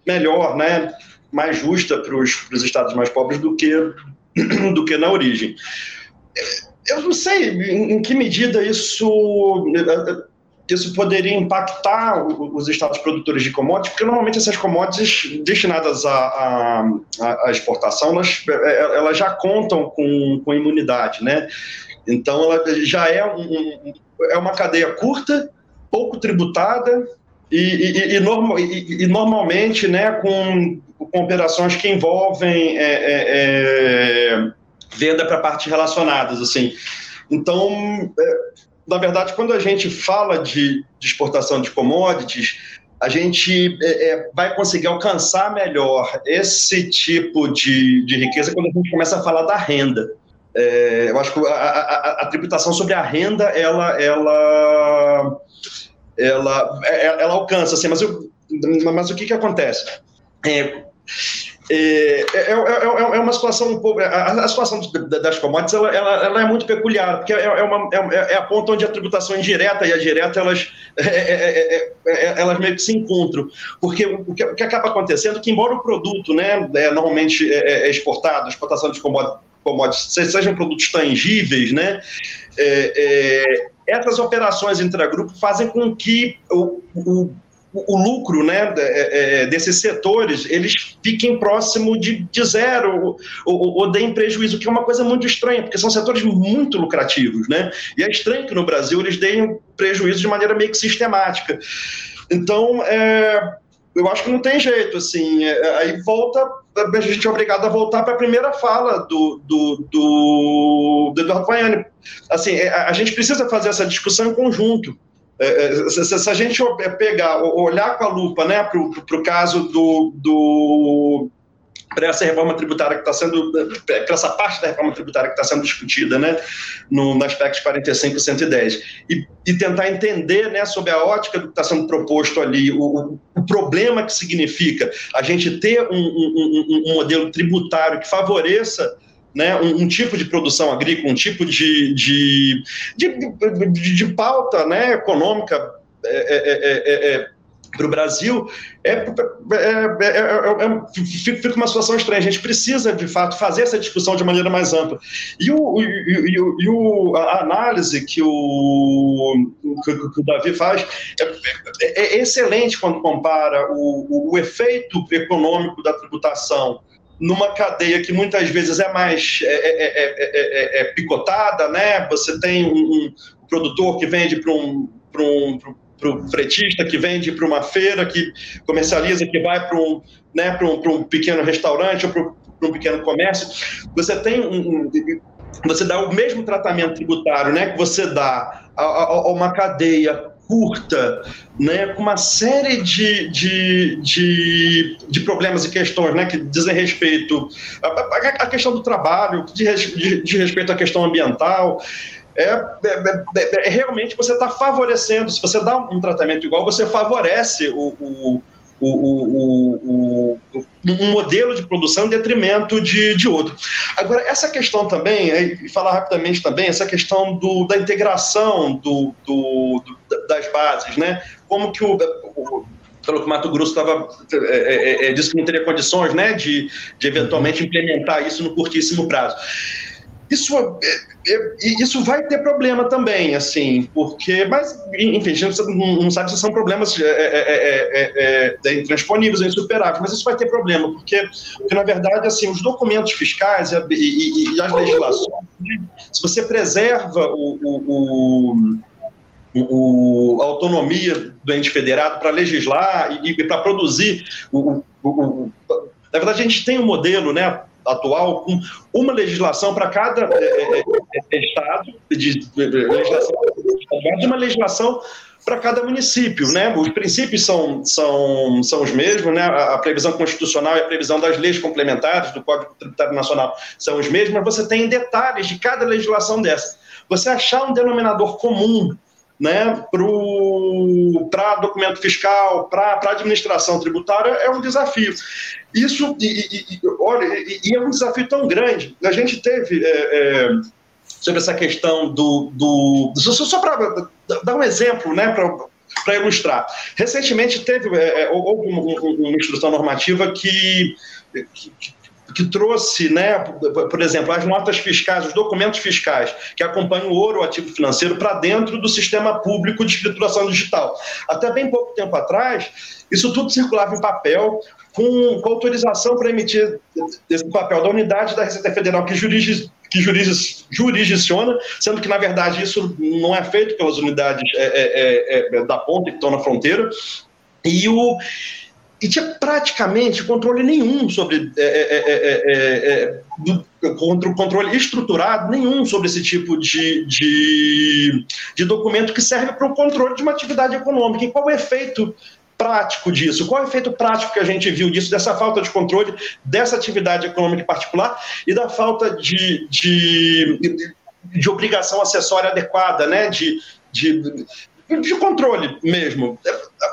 melhor, né, mais justa para os estados mais pobres do que, do que na origem. Eu não sei em, que medida isso isso poderia impactar os estados produtores de commodities, porque normalmente essas commodities destinadas à, à, à exportação, elas, é, elas já contam com, com imunidade, né? Então, ela já é, um, é uma cadeia curta, pouco tributada e, e, e, e normalmente né, com, com, operações que envolvem é, é, é venda para partes relacionadas. assim. Então, é, na verdade, quando a gente fala de, de exportação de commodities, a gente é, é, vai conseguir alcançar melhor esse tipo de, de riqueza quando a gente começa a falar da renda. É, eu acho que a, a, a, tributação sobre a renda, ela, ela, ela, ela alcança, assim, mas, eu, mas o que, que acontece? É, é, é, é, é, uma situação um pouco. A, a situação das commodities ela, ela, ela, é muito peculiar, porque é, uma, é, a ponta onde a tributação indireta e a direta elas, elas meio que se encontram. Porque o que, o que acaba acontecendo é que, embora o produto né, normalmente é, exportado, a exportação de commodities, sejam produtos tangíveis, né? É, é, essas operações intragrupo fazem com que o, o, o lucro né, é, é, desses setores eles fiquem próximo de, de zero ou, ou deem prejuízo, que é uma coisa muito estranha, porque são setores muito lucrativos, né? E é estranho que no Brasil eles deem prejuízo de maneira meio que sistemática. Então, é, eu acho que não tem jeito, assim. É, aí volta, a gente é obrigado a voltar para a primeira fala do, do, do, do Eduardo Vaiani. Assim, é, a, a gente precisa fazer essa discussão em conjunto. É, se, se, a gente pegar, olhar com a lupa né, para o caso do, do para essa reforma tributária que está sendo, para essa parte da reforma tributária que está sendo discutida, né, no, no aspecto 45 e 110, e, e tentar entender, né, sob a ótica do que está sendo proposto ali, o, o, problema que significa a gente ter um, um, um modelo tributário que favoreça né, um, um, tipo de produção agrícola, um tipo de, de, de, de, de pauta né, econômica é, é, é, para o Brasil, é, é, é, fica uma situação estranha. A gente precisa, de fato, fazer essa discussão de maneira mais ampla. E, o, e, o, e o a análise que o, que o Davi faz é, excelente quando compara o, o efeito econômico da tributação numa cadeia que muitas vezes é mais é, é, é, picotada, né? Você tem um, um produtor que vende para um, um, para fretista que vende para uma feira, que comercializa, que vai para um, né, para um, um pequeno restaurante ou para um pequeno comércio. Você tem um, um, você dá o mesmo tratamento tributário né, que você dá a, a, a uma cadeia curta, né, com uma série de, de, de, de, problemas e questões né, que dizem respeito à, questão do trabalho, de, de, respeito à questão ambiental. É, é, é, é, realmente você está favorecendo, se você dá um tratamento igual, você favorece o, o, um modelo de produção em detrimento de, de outro. Agora, essa questão também, e falar rapidamente também, essa questão do, da integração do, do, do, das bases, né? Como que o, o pelo que o Mato Grosso estava é, é, é, disse que não teria condições né, de, de eventualmente implementar isso no curtíssimo prazo. Isso, é, é, isso vai ter problema também, assim, porque, mas, enfim, a gente não sabe se são problemas é, é, é, intransponíveis, insuperáveis, mas isso vai ter problema, porque, porque na verdade, assim, os documentos fiscais e, e, e as legislações, se você preserva o, o, o, a autonomia do ente federado para legislar e, e para produzir o, o, o, Na verdade, a gente tem um modelo, né? Atual com uma legislação para cada é, é, é estado, de, de, legislação, uma legislação para cada município, né? Os princípios são, são, são os mesmos, né? A, a, previsão constitucional e a previsão das leis complementares do Código Tributário Nacional são os mesmos, mas você tem detalhes de cada legislação dessa. Você achar um denominador comum né, para documento fiscal, para administração tributária, é um desafio. Isso, e, e, olha, e, e, é um desafio tão grande. A gente teve. É, é, sobre essa questão do. do só, só para dar um exemplo, né, para ilustrar. Recentemente teve é, é houve uma, uma, instrução normativa que, que, que trouxe, né, por exemplo, as notas fiscais, os documentos fiscais que acompanham o ouro, o ativo financeiro, para dentro do sistema público de escrituração digital. Até bem pouco tempo atrás, isso tudo circulava em papel, com, com autorização para emitir esse papel da unidade da Receita Federal que jurisdiz, que juris, jurisdiciona, sendo que, na verdade, isso não é feito pelas unidades é, é, é, é da ponta que estão na fronteira. E o, e tinha praticamente controle nenhum sobre é, é, é, controle estruturado nenhum sobre esse tipo de, de, de documento que serve para o controle de uma atividade econômica. E qual o efeito prático disso? Qual é o efeito prático que a gente viu disso, dessa falta de controle dessa atividade econômica particular e da falta de, de, de, de obrigação acessória adequada, né? de, de de controle mesmo.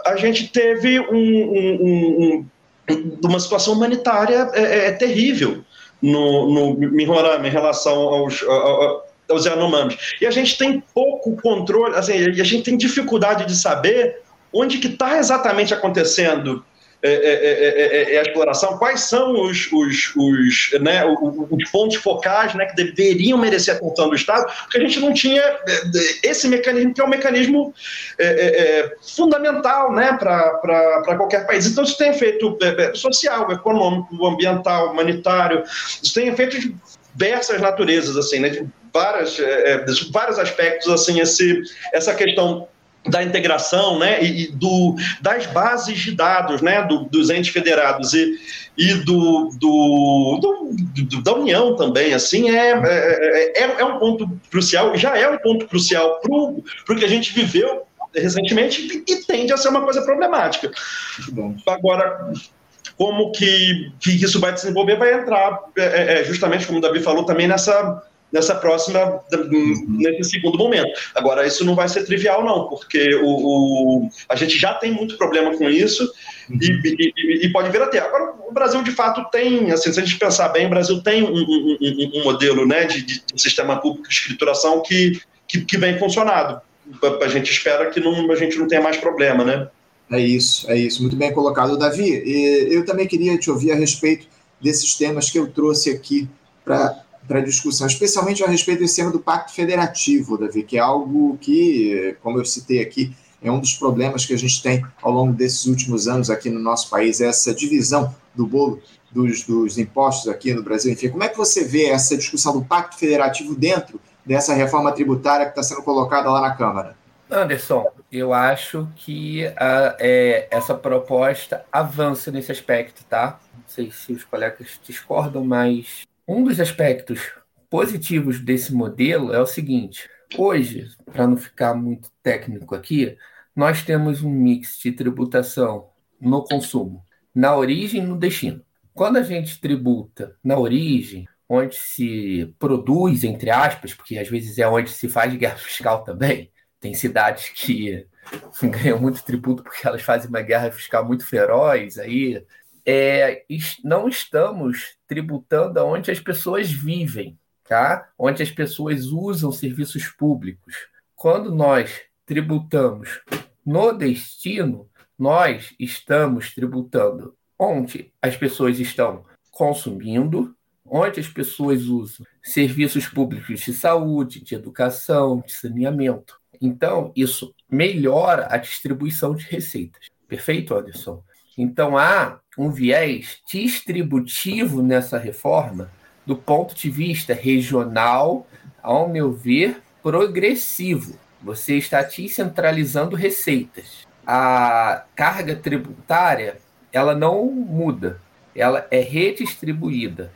A gente teve um, um, um, uma situação humanitária é, é, é terrível no, no, em relação aos, aos Yanomamis. E a gente tem pouco controle, assim, a gente tem dificuldade de saber onde que está exatamente acontecendo é é é, é, é, é, a exploração, quais são os, os, os, né, os pontos focais né, que deveriam merecer a atenção do Estado, porque a gente não tinha esse mecanismo, que é um mecanismo fundamental né, para qualquer país. Então, isso tem efeito social, econômico, ambiental, humanitário, isso tem efeito de diversas naturezas, assim, né, de, várias, vários aspectos, assim, esse, essa questão da integração né, e, e, do, das bases de dados né, do, dos entes federados e, e do, do, do, da União também, assim, é, é, é, é um ponto crucial, já é um ponto crucial para o que a gente viveu recentemente e, e tende a ser uma coisa problemática. Agora, como que, que isso vai desenvolver, vai entrar, é, é, é, justamente como o Davi falou, também nessa nessa próxima, nesse segundo momento. Agora, isso não vai ser trivial, não, porque o, o a gente já tem muito problema com isso uhum. e, e, e, pode vir até. Agora, o Brasil, de fato, tem, assim, se a gente pensar bem, o Brasil tem um, um, um, um modelo né, de, de, sistema público de escrituração que, que, que vem funcionado. A gente espera que não, a gente não tenha mais problema, né? É isso, é isso. Muito bem colocado, Davi. Eu também queria te ouvir a respeito desses temas que eu trouxe aqui para para discussão, especialmente a respeito desse tema do Pacto Federativo, Davi, que é algo que, como eu citei aqui, é um dos problemas que a gente tem ao longo desses últimos anos aqui no nosso país, essa divisão do bolo dos, dos impostos aqui no Brasil. Enfim, como é que você vê essa discussão do Pacto Federativo dentro dessa reforma tributária que está sendo colocada lá na Câmara? Anderson, eu acho que é, essa proposta avança nesse aspecto, tá? Não sei se os colegas discordam, mas um dos aspectos positivos desse modelo é o seguinte: hoje, para não ficar muito técnico aqui, nós temos um mix de tributação no consumo, na origem e no destino. Quando a gente tributa na origem, onde se produz, entre aspas, porque às vezes é onde se faz guerra fiscal também, tem cidades que ganham muito tributo porque elas fazem uma guerra fiscal muito feroz, aí é, não estamos tributando onde as pessoas vivem, tá? onde as pessoas usam serviços públicos. Quando nós tributamos no destino, nós estamos tributando onde as pessoas estão consumindo, onde as pessoas usam serviços públicos de saúde, de educação, de saneamento. Então, isso melhora a distribuição de receitas. Perfeito, Anderson? Então, há um viés distributivo nessa reforma do ponto de vista regional, ao meu ver, progressivo. Você está descentralizando receitas. A carga tributária, ela não muda, ela é redistribuída.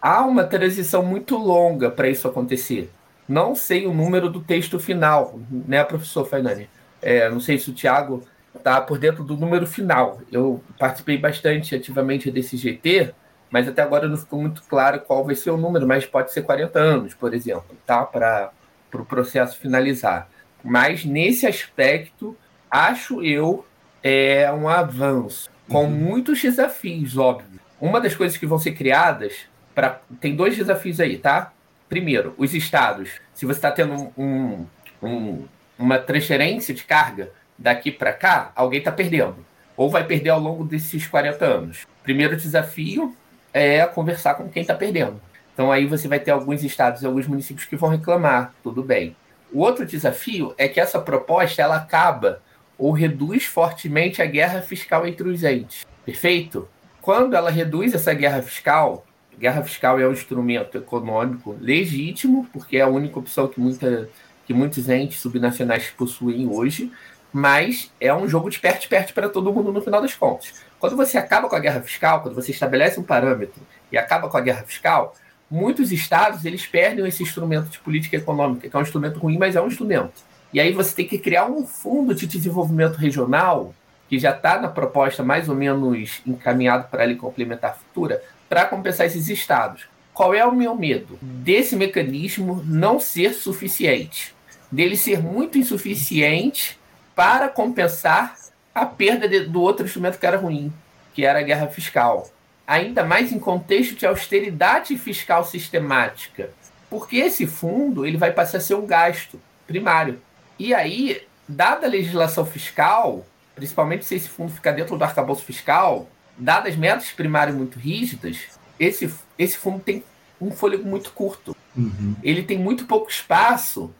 há uma transição muito longa para isso acontecer. Não sei o número do texto final, né, professor Fainani? É, não sei se o Tiago está por dentro do número final. Eu participei bastante ativamente desse GT, mas até agora não ficou muito claro qual vai ser o número, mas pode ser 40 anos, por exemplo, tá? Para o pro processo finalizar. Mas nesse aspecto, acho eu é um avanço, com uhum. muitos desafios, óbvio. Uma das coisas que vão ser criadas, pra, tem dois desafios aí, tá? Primeiro, os estados. Se você está tendo um, um, uma transferência de carga daqui para cá, alguém está perdendo. Ou vai perder ao longo desses 40 anos. Primeiro desafio é conversar com quem está perdendo. Então aí você vai ter alguns estados e alguns municípios que vão reclamar, tudo bem. O outro desafio é que essa proposta ela acaba ou reduz fortemente a guerra fiscal entre os entes. Perfeito? Quando ela reduz essa guerra fiscal, guerra fiscal é um instrumento econômico legítimo, porque é a única opção que, muita, que muitos entes subnacionais possuem hoje, mas é um jogo de perde-perde para todo mundo no final das contas. Quando você acaba com a guerra fiscal, quando você estabelece um parâmetro e acaba com a guerra fiscal, muitos estados eles perdem esse instrumento de política econômica, que é um instrumento ruim, mas é um instrumento. E aí você tem que criar um fundo de desenvolvimento regional, que já está na proposta mais ou menos encaminhado para ele complementar a futura, para compensar esses estados. Qual é o meu medo? Desse mecanismo não ser suficiente, dele ser muito insuficiente para compensar a perda de, do outro instrumento que era ruim, que era a guerra fiscal ainda mais em contexto de austeridade fiscal sistemática, porque esse fundo ele vai passar a ser um gasto primário. E aí, dada a legislação fiscal, principalmente se esse fundo ficar dentro do arcabouço fiscal, dadas metas primárias muito rígidas, esse, esse fundo tem um fôlego muito curto. Uhum. Ele tem muito pouco espaço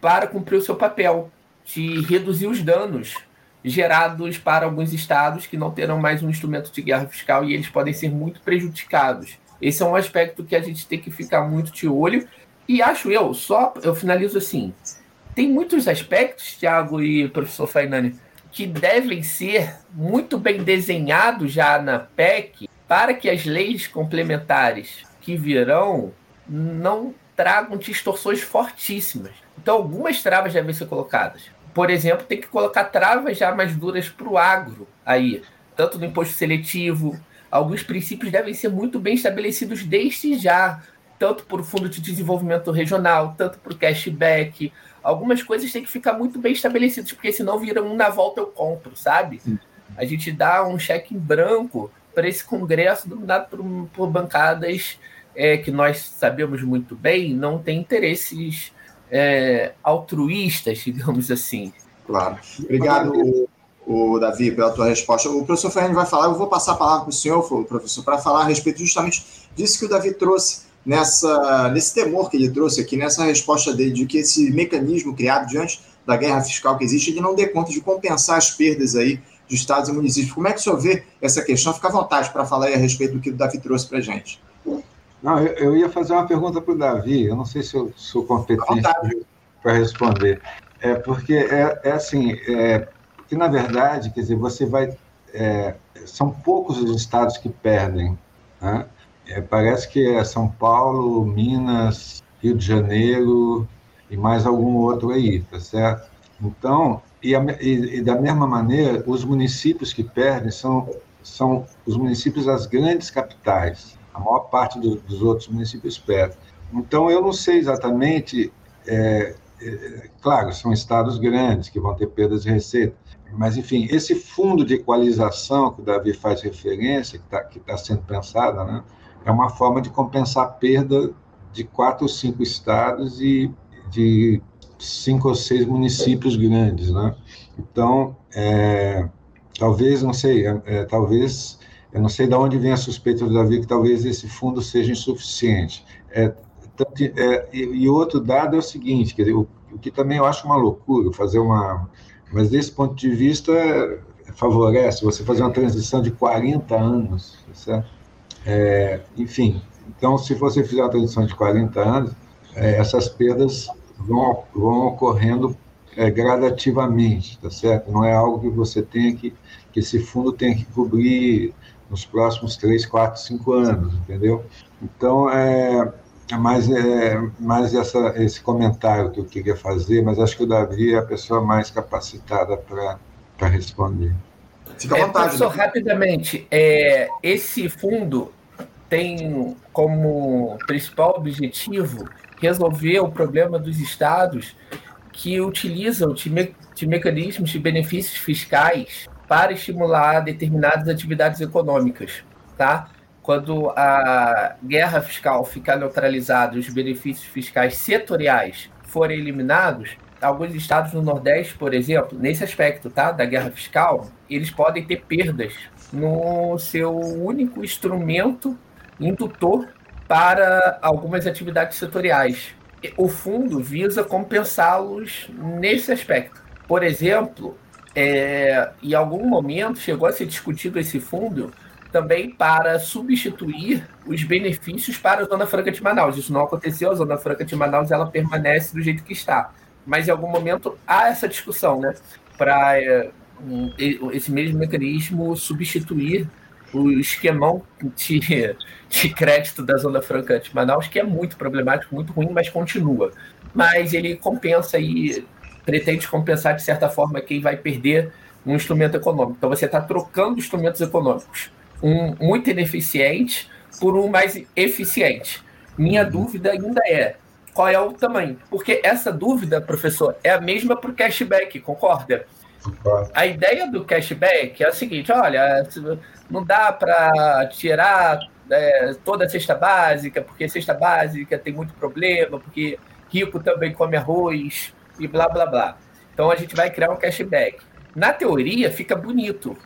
para cumprir o seu papel de reduzir os danos gerados para alguns estados que não terão mais um instrumento de guerra fiscal e eles podem ser muito prejudicados. Esse é um aspecto que a gente tem que ficar muito de olho. E acho eu, só eu finalizo assim: tem muitos aspectos, Tiago e professor Fainani, que devem ser muito bem desenhados já na PEC para que as leis complementares que virão não tragam distorções fortíssimas. Então, algumas travas devem ser colocadas por exemplo, tem que colocar travas já mais duras para o agro aí, tanto no imposto seletivo. Alguns princípios devem ser muito bem estabelecidos desde já, tanto para o Fundo de Desenvolvimento Regional, tanto para o cashback. Algumas coisas têm que ficar muito bem estabelecidas, porque senão vira um na volta eu compro, sabe? A gente dá um cheque em branco para esse Congresso dominado por, por bancadas é, que nós sabemos muito bem não tem interesses é, altruístas, digamos assim. Claro. Obrigado, o, o, Davi, pela tua resposta. O professor Fernando vai falar, eu vou passar a palavra para o senhor, professor, para falar a respeito justamente disso que o Davi trouxe nessa, nesse temor que ele trouxe aqui, nessa resposta dele, de que esse mecanismo criado diante da guerra fiscal que existe, ele não dê conta de compensar as perdas aí de estados e municípios. Como é que o senhor vê essa questão? Fica à vontade para falar aí a respeito do que o Davi trouxe para a gente. Não, eu, eu ia fazer uma pergunta para o Davi, eu não sei se eu sou competente para responder. É porque é, é assim, é, que na verdade, quer dizer, você vai. É, são poucos os estados que perdem. Né? É, parece que é São Paulo, Minas, Rio de Janeiro e mais algum outro aí, tá certo? Então, e, a, e, e da mesma maneira, os municípios que perdem são, são os municípios das grandes capitais a maior parte do, dos outros municípios perde. Então, eu não sei exatamente, é, é, claro, são estados grandes que vão ter perdas de receita, mas, enfim, esse fundo de equalização que o Davi faz referência, que está tá sendo pensada, né, é uma forma de compensar a perda de quatro ou cinco estados e de cinco ou seis municípios grandes, né? Então, é, talvez, não sei, é, é talvez eu não sei de onde vem a suspeita do Davi que talvez esse fundo seja insuficiente. É, é, e, outro dado é o seguinte, quer dizer, o, o, que também eu acho uma loucura, fazer uma... Mas desse ponto de vista, favorece você fazer uma transição de 40 anos, tá certo? É, enfim, então, se você fizer uma transição de 40 anos, é, essas perdas vão, vão ocorrendo é, gradativamente, tá certo? Não é algo que você tenha que, que esse fundo tenha que cobrir nos próximos 3, 4, 5 anos, entendeu? Então, é, é mais, é, mais essa, esse comentário que eu queria fazer, mas acho que o Davi é a pessoa mais capacitada para responder. Fica à é, vontade. professor, né? rapidamente, é, esse fundo tem como principal objetivo resolver o problema dos estados que utilizam de, me, de mecanismos de benefícios fiscais para estimular determinadas atividades econômicas, tá? Quando a guerra fiscal ficar neutralizada, os benefícios fiscais setoriais forem eliminados, alguns estados no Nordeste, por exemplo, nesse aspecto, tá, da guerra fiscal, eles podem ter perdas no seu único instrumento indutor para algumas atividades setoriais. O fundo visa compensá-los nesse aspecto. Por exemplo, é, em algum momento chegou a ser discutido esse fundo também para substituir os benefícios para a Zona Franca de Manaus. Isso não aconteceu, a Zona Franca de Manaus ela permanece do jeito que está. Mas em algum momento há essa discussão, né? Para é, um, esse mesmo mecanismo substituir o esquemão de, de crédito da Zona Franca de Manaus, que é muito problemático, muito ruim, mas continua. Mas ele compensa e pretende compensar, de certa forma, quem vai perder um instrumento econômico. Então você está trocando instrumentos econômicos. Um muito ineficiente por um mais eficiente. Minha dúvida ainda é qual é o tamanho. Porque essa dúvida, professor, é a mesma para o cashback, concorda? A ideia do cashback é a seguinte: olha, não dá para tirar é, toda a cesta básica, porque cesta básica tem muito problema, porque rico também come arroz e blá blá blá. Então a gente vai criar um cashback. Na teoria fica bonito.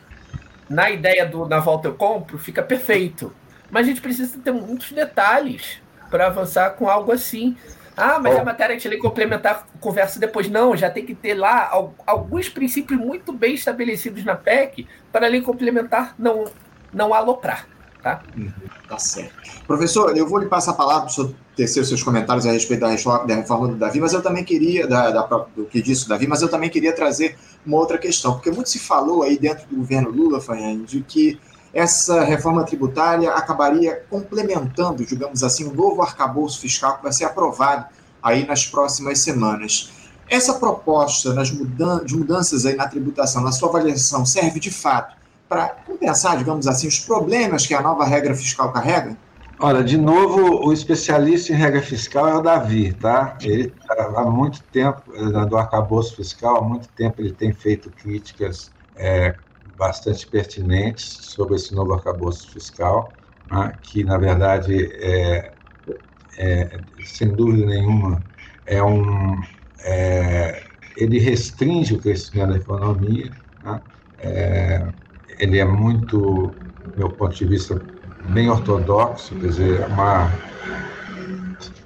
Na ideia do na volta eu compro, fica perfeito. Mas a gente precisa ter muitos detalhes para avançar com algo assim. Ah, mas a matéria de lei complementar conversa depois. Não, já tem que ter lá alguns princípios muito bem estabelecidos na PEC para a lei complementar não, não aloprar. Tá? Uhum, tá certo. Professor, eu vou lhe passar a palavra para o tecer seus comentários a respeito da reforma do Davi, mas eu também queria, da, da, do que disse o Davi, mas eu também queria trazer uma outra questão, porque muito se falou aí dentro do governo Lula, Fanhane, de que essa reforma tributária acabaria complementando, digamos assim, o um novo arcabouço fiscal que vai ser aprovado aí nas próximas semanas. Essa proposta nas mudan de mudanças aí na tributação, na sua avaliação, serve de fato para compensar, digamos assim, os problemas que a nova regra fiscal carrega? Olha, de novo, o especialista em regra fiscal é o Davi, tá? Ele há muito tempo, eh, do arcabouço fiscal, há muito tempo ele tem feito críticas é, bastante pertinentes sobre esse novo arcabouço fiscal, né, que, na verdade, é, é, sem dúvida nenhuma, é um, é, ele restringe o crescimento da economia, né, é, ele é muito, do meu ponto de vista, bem ortodoxo, quer dizer, uma,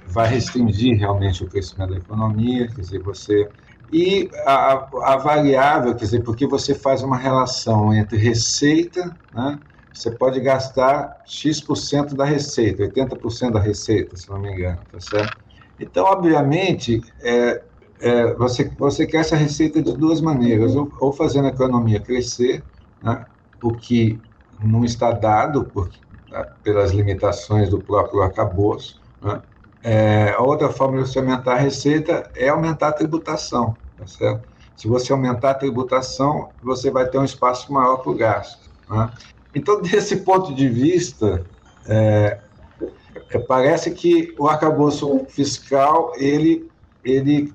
vai restringir realmente o crescimento da economia, quer dizer, você e a, a, variável, quer dizer, porque você faz uma relação entre receita, né? você pode gastar X% da receita, 80% da receita, se não me engano, tá certo? Então, obviamente, é, é, você, você quer essa receita de duas maneiras, ou, ou fazendo a economia crescer, né? O que não está dado por, tá? pelas limitações do próprio arcabouço, né? É, a outra forma de você aumentar a receita é aumentar a tributação, tá certo? Se você aumentar a tributação, você vai ter um espaço maior para o gasto. Né? Então, desse ponto de vista, é, é, parece que o arcabouço fiscal ele, ele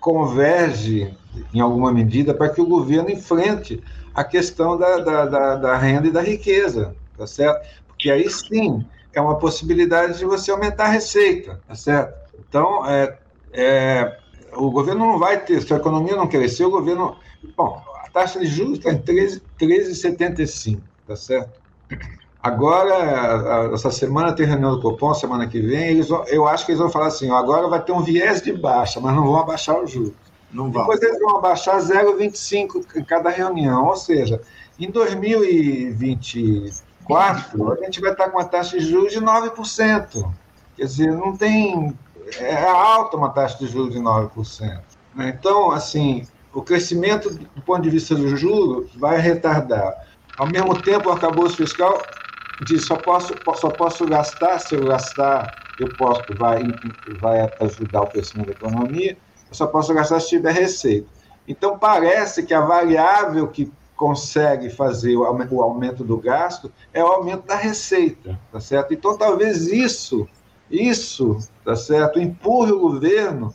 converge em alguma medida para que o governo enfrente a questão da, da, da, da renda e da riqueza, tá certo? Porque aí sim é uma possibilidade de você aumentar a receita, tá certo? Então, é, é, o governo não vai ter, se a economia não crescer, o governo. Bom, a taxa de juros está em 13,75, tá certo? Agora, essa semana tem reunião do Copom, semana que vem, eles, eu acho que eles vão falar assim: agora vai ter um viés de baixa, mas não vão abaixar o juros. Não vão. Depois eles vão abaixar 0,25 em cada reunião, ou seja, em 2020 2024, a gente vai estar com uma taxa de juros de 9%. Quer dizer, não tem. É alta uma taxa de juros de 9%. Né? Então, assim, o crescimento do ponto de vista do juros vai retardar. Ao mesmo tempo, o arcabouço fiscal diz só posso, só posso gastar, se eu gastar, eu posso, vai, vai ajudar o crescimento da economia, eu só posso gastar se tiver receita. Então, parece que a variável que consegue fazer o aumento do gasto é o aumento da receita, tá certo? Então, talvez isso, isso, tá certo, empurre o governo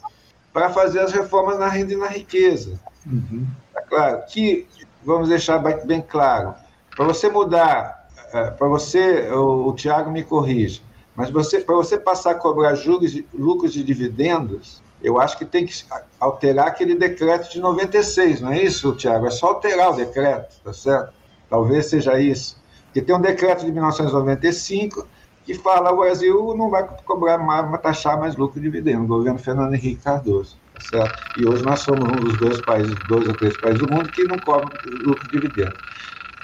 para fazer as reformas na renda e na riqueza. Uhum. Tá claro que, vamos deixar bem claro, para você mudar, é, para você, o, o Tiago me corrige, mas você, para você passar a cobrar juros, lucros de dividendos, eu acho que tem que alterar aquele decreto de 96, não é isso, Tiago? É só alterar o decreto, tá certo? Talvez seja isso. Porque tem um decreto de 1995 que fala o Brasil não vai cobrar mais, vai taxar mais lucro de dividendo, o governo Fernando Henrique Cardoso, tá certo? E hoje nós somos um dos dois países, dois ou três países do mundo que não cobram lucro de dividendo.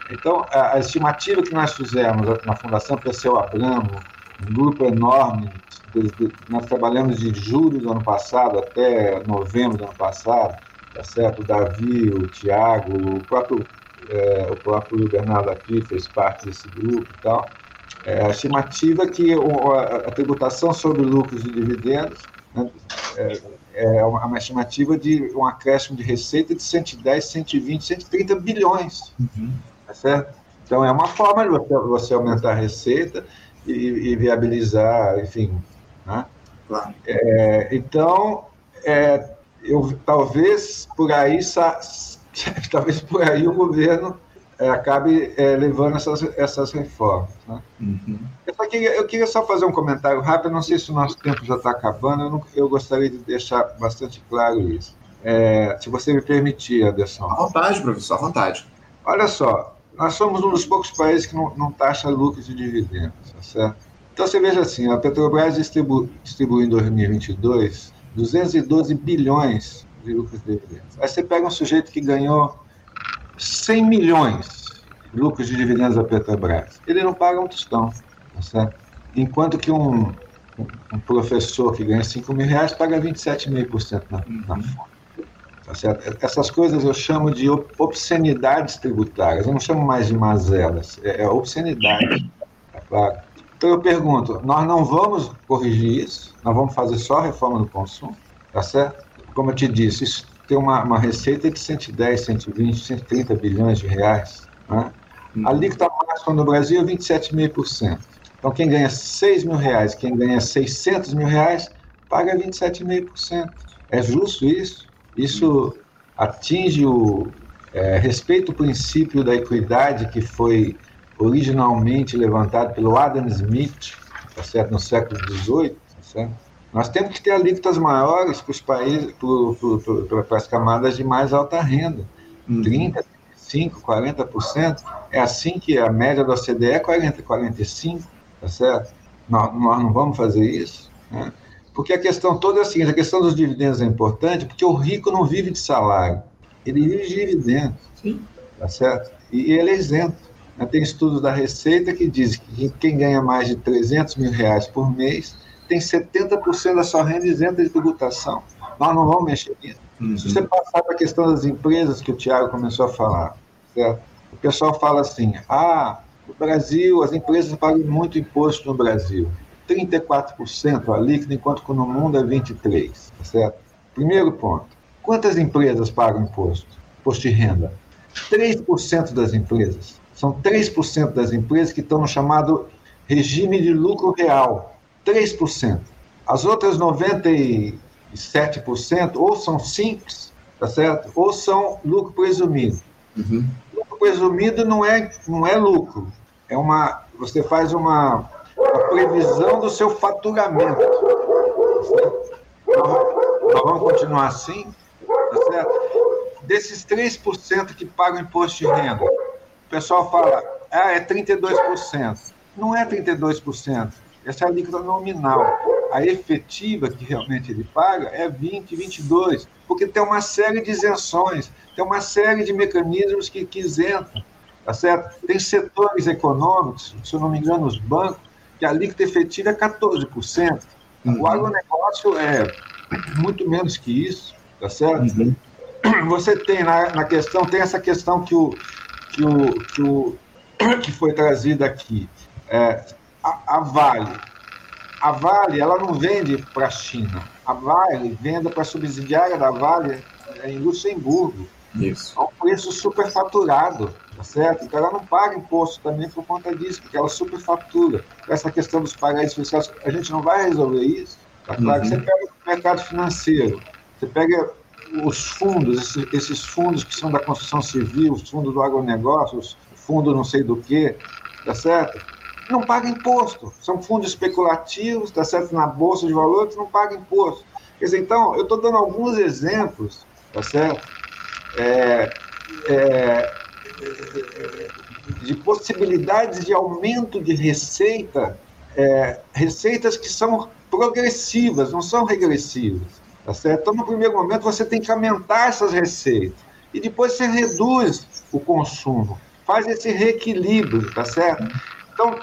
Então, a, a estimativa que nós fizemos na Fundação Perseu Abramo, um grupo enorme desde, nós trabalhamos de julho do ano passado até novembro do ano passado, tá certo? O Davi, o Tiago, o próprio, é, o próprio Bernardo aqui fez parte desse grupo e tal. É, a estimativa que a, tributação sobre lucros e dividendos né, é, é uma, estimativa de um acréscimo de receita de 110, 120, 130 bilhões, uhum. tá certo? Então, é uma forma de você, você aumentar a receita e, e viabilizar, enfim, né? Claro. É, então, é, eu, talvez por aí talvez por aí o governo é, acabe é, levando essas, essas reformas. Né? Uhum. Eu, queria, eu, queria, só fazer um comentário rápido, não sei se o nosso tempo já está acabando, eu, não, eu, gostaria de deixar bastante claro isso. É, se você me permitir, Anderson. À vontade, professor, à vontade. Olha só, nós somos um dos poucos países que não, não taxa lucros de dividendos, tá certo? Então você veja assim, a Petrobras distribu, distribuiu em 2022 212 bilhões de lucros de dividendos. Aí você pega um sujeito que ganhou 100 milhões de lucros de dividendos da Petrobras. Ele não paga um tostão, tá certo? Enquanto que um, um professor que ganha 5 mil reais paga 27,5% na, na uhum. fonte. Tá certo? Essas coisas eu chamo de obscenidades tributárias, eu não chamo mais de mazelas, é, é obscenidade, tá claro? Então eu pergunto, nós não vamos corrigir isso, nós vamos fazer só a reforma do consumo, tá certo? Como eu te disse, isso tem uma, uma receita de 110, 120, 130 bilhões de reais. Né? A alíquota máxima no Brasil é 27,5%. Então quem ganha 6 mil reais, quem ganha 600 mil reais, paga 27,5%. É justo isso? Isso atinge o... É, respeita o princípio da equidade que foi originalmente levantado pelo Adam Smith, tá certo? no século XVIII, tá certo? nós temos que ter alíquotas maiores para os países, para as camadas de mais alta renda, uhum. 30%, 35%, 40%. É assim que a média da OCDE é 40%, 45%, tá certo? Nós, nós não vamos fazer isso, né? Porque a questão toda é a seguinte, a questão dos dividendos é importante porque o rico não vive de salário, ele vive de dividendos, Sim. tá certo? E ele é isento. Tem estudos da Receita que dizem que quem ganha mais de 300 mil reais por mês tem 70% da sua renda isenta de tributação. Nós não vamos mexer nisso. Uhum. Se você passar para a questão das empresas que o Tiago começou a falar, certo? o pessoal fala assim, ah, o Brasil, as empresas pagam muito imposto no Brasil. 34% a líquida, enquanto que no mundo é 23%, tá certo? Primeiro ponto, quantas empresas pagam imposto? Imposto de renda? 3% das empresas. São 3% das empresas que estão no chamado regime de lucro real. 3%. As outras 97% ou são simples, tá certo? Ou são lucro presumido. Uhum. Lucro presumido não é, não é lucro. É uma. Você faz uma, uma previsão do seu faturamento. Tá nós, nós vamos continuar assim, tá certo? Desses 3% que pagam imposto de renda, o pessoal fala, ah, é 32%. Não é 32%. Essa é a alíquota nominal. A efetiva que realmente ele paga é 20, 22, porque tem uma série de isenções, tem uma série de mecanismos que, que isentam, tá certo? Tem setores econômicos, se eu não me engano, os bancos, que a alíquota efetiva é 14%. Uhum. O agronegócio é muito menos que isso, tá certo? Uhum. Você tem na, na questão, tem essa questão que o, que, o, que, o, que foi trazida aqui. É, a, a, Vale. A Vale, ela não vende para a China. A Vale vende para a subsidiária da Vale é, em Luxemburgo. Isso. A um preço superfaturado, tá certo? Então ela não paga imposto também por conta disso, porque ela superfatura. Essa questão dos paraísos fiscais, a gente não vai resolver isso. Tá claro? Uhum. Você pega o mercado financeiro, você pega os fundos, esses fundos que são da construção civil, os fundos do agronegócio, os fundo não sei do que, tá certo? Não paga imposto. São fundos especulativos, tá certo? Na bolsa de valores, não paga imposto. Quer dizer, então, eu estou dando alguns exemplos, tá certo? É, é, de possibilidades de aumento de receita, é, receitas que são progressivas, não são regressivas. Tá certo? Então, no primeiro momento, você tem que aumentar essas receitas. E depois você reduz o consumo, faz esse reequilíbrio, tá certo? Então,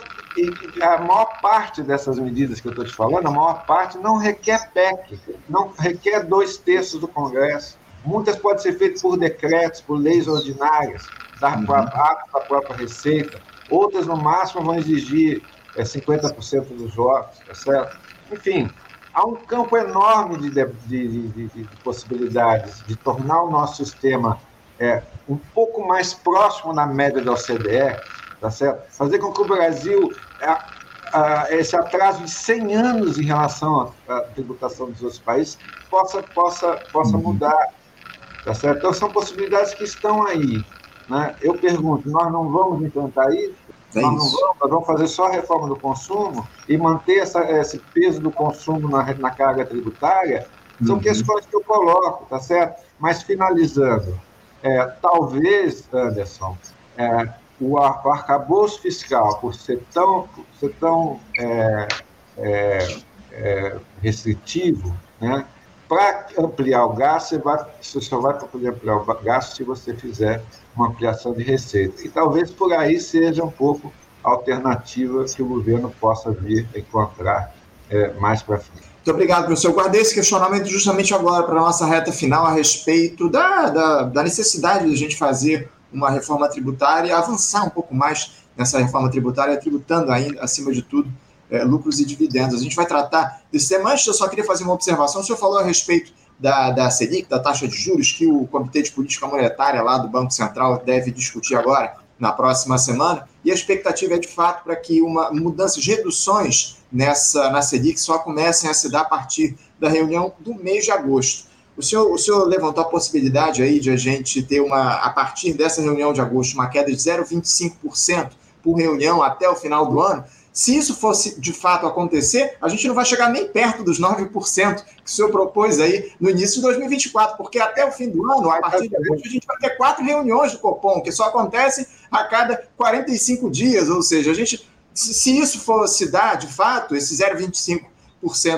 a maior parte dessas medidas que eu estou te falando, a maior parte não requer PEC, não requer dois terços do Congresso. Muitas podem ser feitas por decretos, por leis ordinárias, dar uhum. ato da própria Receita. Outras, no máximo, vão exigir é, 50% dos votos, tá certo? Enfim, há um campo enorme de, de, de, de possibilidades de tornar o nosso sistema é, um pouco mais próximo da média da OCDE, tá certo? Fazer com que o Brasil, é, esse atraso de 100 anos em relação à, tributação dos outros países, possa, possa, possa uhum. mudar, tá certo? Então, são possibilidades que estão aí. Né? Eu pergunto, nós não vamos implantar isso? É nós, vamos, nós, vamos, fazer só a reforma do consumo e manter essa, esse peso do consumo na, na carga tributária? São uhum. questões que eu coloco, tá certo? Mas finalizando, é, talvez, Anderson, é, o, o arcabouço fiscal, por ser tão, por ser tão é, é, é restritivo, né, para ampliar o gasto, você, vai, você só vai poder ampliar o gasto se você fizer uma ampliação de receita. E talvez por aí seja um pouco a alternativa que o governo possa vir encontrar é, mais para frente. Muito obrigado, professor. Eu guardei esse questionamento justamente agora para a nossa reta final a respeito da, da, da necessidade de a gente fazer uma reforma tributária avançar um pouco mais nessa reforma tributária, tributando ainda, acima de tudo, é, lucros e dividendos. A gente vai tratar desse tema. Antes, eu só queria fazer uma observação. O senhor falou a respeito da, da Selic, da taxa de juros, que o Comitê de Política Monetária lá do Banco Central deve discutir agora, na próxima semana, e a expectativa é, de fato, para que uma mudança, reduções nessa, na Selic só comecem a se dar a partir da reunião do mês de agosto. O senhor, o senhor levantou a possibilidade aí de a gente ter uma, a partir dessa reunião de agosto, uma queda de 0,25% por reunião até o final do ano. Se isso fosse de fato acontecer, a gente não vai chegar nem perto dos 9% que o senhor propôs aí no início de 2024, porque até o fim do ano, a partir de agosto, a gente vai ter quatro reuniões do Copom, que só acontecem a cada 45 dias, ou seja, a gente, se isso fosse dar de fato, esse 0,25%